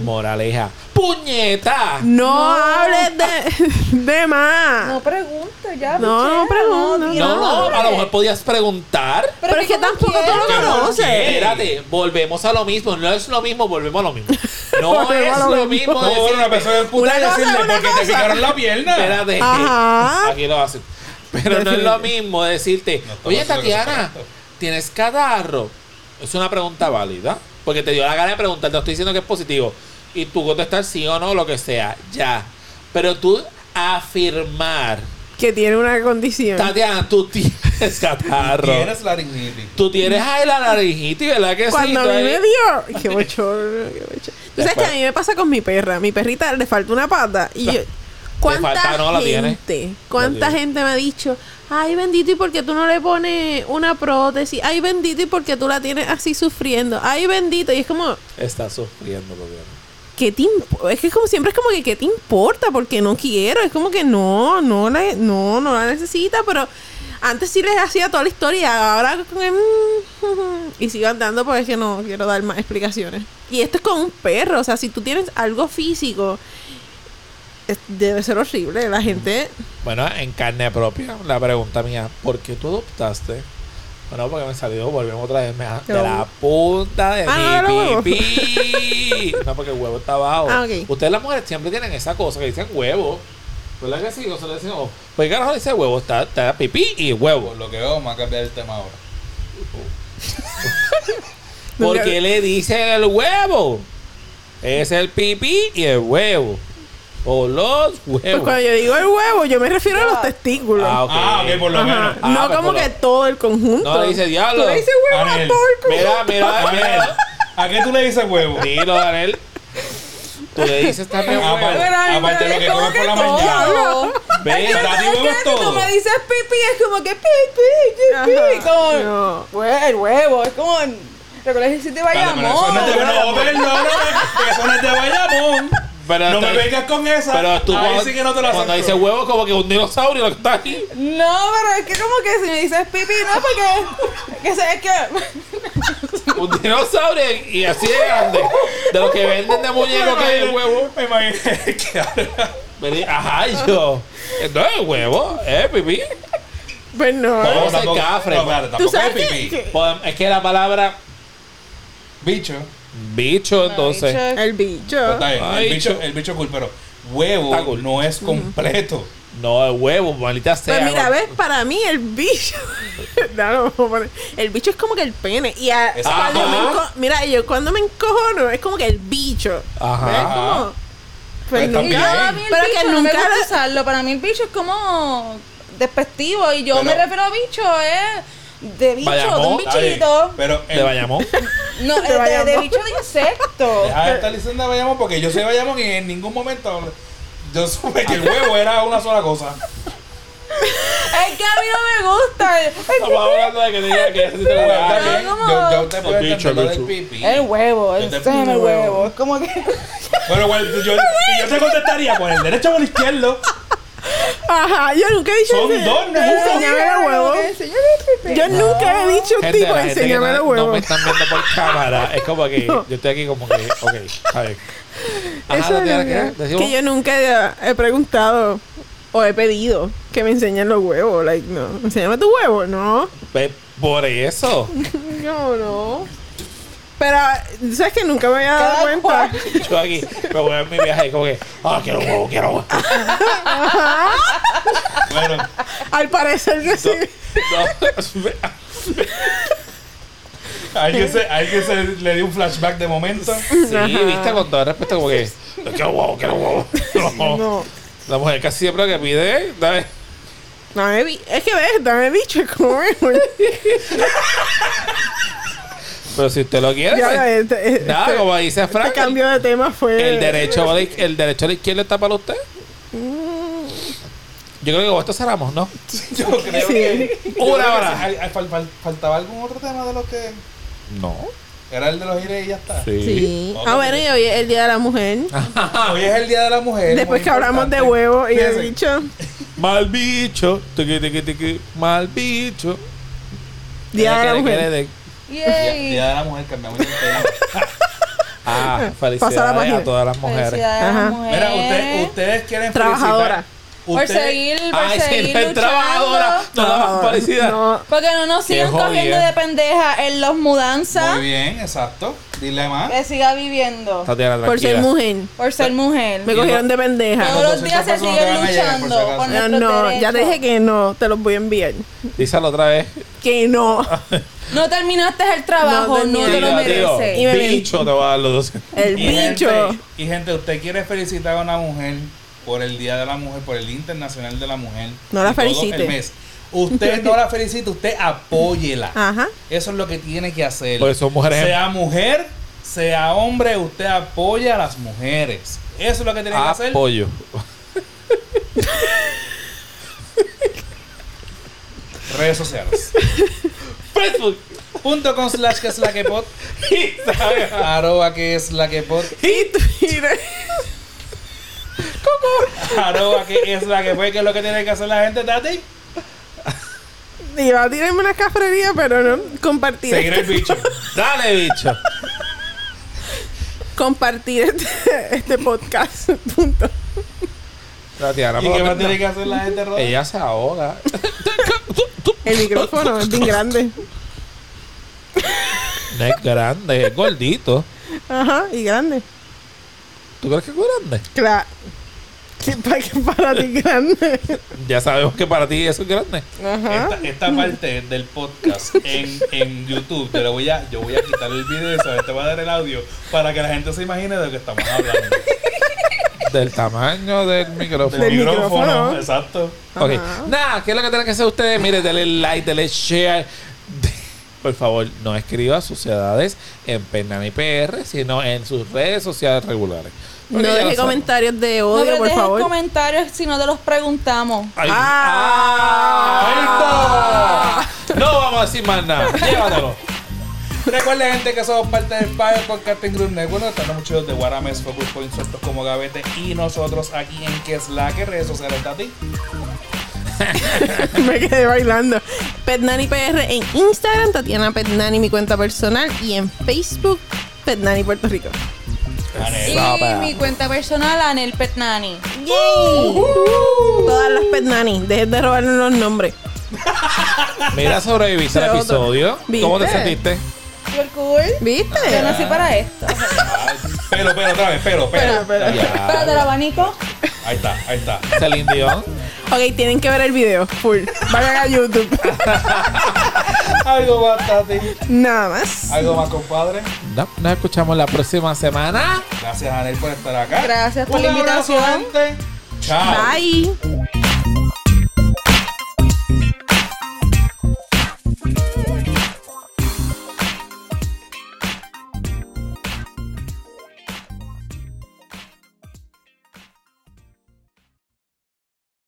Moraleja, ¡puñeta! No hables de, de más. No preguntes, ya. No, no Dios, No, no, a lo mejor podías preguntar. Pero es que tampoco tú lo conoces. Espérate, volvemos a lo mismo. No es lo mismo, volvemos a lo mismo. No es lo lo mismo. mismo. No, decir- una persona en puta y Una decirle porque te picaron la pierna. Espérate. Ajá. Aquí lo hacen. Pero no es lo mismo decirte, oye Tatiana. ¿tienes catarro? Es una pregunta válida. Porque te dio la gana de preguntar, te estoy diciendo que es positivo. Y tú contestar sí o no, lo que sea. Ya. Pero tú afirmar, Que tiene una condición. Tatiana, tú tienes catarro. Tienes laringitis. Tú tienes ay, la laringitis, ¿verdad que sí? Cuando a mí me dio. Qué bochorno, qué bochorno. Tú sabes que a mí me pasa con mi perra. Mi perrita le falta una pata. Y yo. ¿Cuánta falta, no la tiene. gente? ¿Cuánta tiene. gente me ha dicho? Ay, bendito, ¿y por qué tú no le pones una prótesis? Ay, bendito, ¿y por qué tú la tienes así sufriendo? Ay, bendito. Y es como, Está sufriendo, gobierno. ¿qué te imp- Es que como siempre es como que, ¿qué te importa? Porque no quiero. Es como que no, no la, no, no la necesita, pero antes sí les hacía toda la historia. Ahora con el, mm, y sigo andando porque es que no quiero dar más explicaciones. Y esto es con un perro. O sea, si tú tienes algo físico, debe ser horrible. La gente. Bueno, en carne propia, la pregunta mía, ¿por qué tú adoptaste? Bueno, porque me salió, volvemos otra vez, me, de la punta de Ah, no, mi huevos. pipí. no, porque el huevo está abajo. Ah. Ustedes las mujeres siempre tienen esa cosa que dicen huevo. ¿Verdad que sí? Nosotros decimos, pues carajo dice huevo, está, está pipí y huevo. Por lo que veo, vamos a cambiar el tema ahora. Porque le dice el huevo. Es el pipí y el huevo. O los Pues huevos. cuando yo digo el huevo, yo me refiero a los testículos. Ah, ok. Ah, ok, por lo menos. Ah, no pues como que todo el conjunto. No le dice Tú diablo. le dices huevo a Daniel. todo el conjunto. Mira, mira, mira. ¿A qué tú le dices huevo? Dilo, Daniel. Tú le dices también Ah, huevo. Aparte pero de lo es que comes por la todo. mañana. Ve, que, que si tú me dices pipí, es como que pipí, pipí, Ajá, como... no. El huevo, es como... ¿Recuerdas el sitio de Dale, pero Bayamón? eso no es de no, que eso no es de Bayamón. Pero No me vengas con esa. Pero tú Ahí cuando, sí que no te la cuando dices huevo, como que un dinosaurio lo que está aquí. No, pero es que como que si me dices pipí, no, porque... Que sé, es que... Un dinosaurio y así de grande. De los que venden de muñeco que hay el huevo. Me imaginé que ahora- Ajá, y yo. No es huevo, es pipí. Pues no. No, tampoco- cafre. No, espérate, Tú tampoco sabes es que, pipí. que Pues, Es que la palabra Bicho. Bicho, entonces. el bicho. Pues Ay, el bicho, cho- el bicho cool, pero huevo cool. no es completo. No es huevo, maldita sea. Pues mira, ves, para mí el bicho. no, no, el bicho es como que el pene. Y a- Exacto. cuando me enco- mira, yo cuando me encojono es como que el bicho. Ajá. ¿Ves? Como, pues yo, el Pero que no me nunca gusta usarlo. Para mí el bicho es como despectivo. Y yo Pero- me refiero a bicho, es de bicho, de Bayamón, un Está bien, bichito. Pero De el- Bayamón. No, De es de, de Bayamón. bicho de insecto. Deja de estar diciendo de Bayamón porque yo soy de Bayamón y en ningún momento yo supe que el huevo era una sola cosa. Es que a mí no me gusta. el- Estamos hablando de que diga que Bueno, huevo. está no, yo, yo te puedo El bicho, el pipí. El huevo, el te- el huevo. huevo. Es como que. Pero bueno, yo, si yo te contestaría por el derecho o por el izquierdo, Ajá, yo nunca he dicho Son ese- dos, ¿no? Enséñame los huevos. Yo nunca he dicho un tipo, gente que enséñame no, los me huevos. están viendo por cámara. Es como que yo estoy aquí como que, ok, a ver. Ajá, Eso ¿no tienes nunca- que decimos? que yo nunca he, preguntado o he pedido que me enseñen los huevos. Like, no. Enséñame tu huevo, no. Por eso. No, no. Pero, ¿sabes que Nunca me había dado Cada cuenta. cual. Yo aquí me voy a mi viaje y como que, ah, quiero huevo, quiero huevo. bueno, Al parecer que sí. No, alguien se, alguien se le dio un flashback de momento. Sí, viste, con todo el respeto, como que, quiero huevo, quiero huevo. No. No. La mujer casi siempre lo que pide, dame. Dame bi- es que ves, dame bicho, es como mejor. Pero si usted lo quiere, Ya, pues, este, este- nada, como dice este Frank, cambio de tema fue. el derecho, a la, el derecho a la izquierda está para usted. Yo creo que con esto cerramos, ¿no? Yo creo Sí. que. Una hora. sí. ¿Faltaba algún otro tema de los que.? No. Era el de los gires y ya está. Sí. Ok. Ah, bueno, y hoy es el Día de la Mujer. Hoy es el Día de la Mujer. Después que hablamos de huevo y de bicho. Mal bicho. Tiqui, tiqui, tiqui, mal bicho. Día de la Mujer. Yay. Día de la Mujer, cambiamos el tema. Ah, felicidades a todas las mujeres. Felicidades a las Ajá. mujeres. Mira, usted- ustedes quieren Trabajadora. felicitar. Por seguir, por Ay, si seguir no es trabajadora, luchando. no más felicidad. No. Porque no nos sigan cogiendo de pendeja en los mudanzas. Muy bien, exacto. Dile más. Que siga viviendo. Tatiana, Por ser mujer. Por ser mujer. Me cogieron de pendeja. Todos Los días se 200 siguen llegar, por si luchando por Ah, no, ya te dije que no, te los voy a enviar. Díselo otra vez. Que no. No terminaste el trabajo, No te lo mereces. Y me- Bicho te va a dar los dos. El Y bicho. gente, y gente, usted quiere felicitar a una mujer por el Día de la Mujer, por el Internacional de la Mujer. No la felicite. el mes. Usted no la felicite, usted apóyela. Ajá. Eso es lo que tiene que hacer. Porque son mujeres- Sea mujer, sea hombre, usted apoya a las mujeres. Eso es lo que tiene que hacer. Apoyo. Redes sociales. Facebook. Punto con slash que es la que pot. Arroba que es la que pot. Y Twitter. Arroba que es la que fue. Que es lo que tiene que hacer la gente, Tati. Iba a tirarme una cafrería, pero no. Compartir. Seguir el bicho. Dale, bicho. Compartir este, este podcast. Punto. Tatiana, ¿Y qué más tiene que hacer la gente, Roda? Ella se ahoga. El micrófono es bien grande. No es grande, es gordito. Ajá, y grande. ¿Tú crees que es grande? Claro. Para, que para ti grande. Ya sabemos que para ti eso es grande. Ajá. Esta, esta parte del podcast en, en YouTube, te lo voy a, yo voy a quitar el video, ¿sabes? te voy a dar el audio para que la gente se imagine de lo que estamos hablando. Del tamaño del micrófono. Del micrófono, micrófono. exacto. Ok. Nada, ¿qué es lo que tienen que hacer ustedes? Mire, denle like, denle share. Por favor, no escriba suciedades en Pernani PR, sino en sus redes sociales regulares. No deje comentarios de No odio, me por dejes favor. comentarios si no te los preguntamos. Ay, Ah. ¡Ahí está! No vamos a decir más nada. Llévatelo. Recuerden, gente, que somos parte del Fire Podcasting Group Network. Estamos muchos de Guarames, Focus Point, sueltos como Gavete. Y nosotros aquí en Que es la que redes sociales de ti. Me quedé bailando. Petnani PR en Instagram, Tatiana Petnani, mi cuenta personal. Y en Facebook, Petnani Puerto Rico. Anel. Y mi cuenta personal, Anel Petnani. ¡Yay! Todas las Petnani. Dejen de robarnos los nombres. Mira, sobreviviste al Ese otro. episodio. ¿Cómo te ¿Viste? sentiste? Super cool. ¿Viste? Yo nací para esto. Ay, Pero, pero, otra vez, pero, pero. Pero. Espérate, el abanico. Ahí está, ahí está. Celine Dion. Ok, tienen que ver el video. Full. Vayan a YouTube. Algo más, Tati. Nada más. Algo más, compadre. No, nos escuchamos la próxima semana. Gracias, Anel, por estar acá. Gracias por Un la abrazo, invitación. gente. Chao. Bye.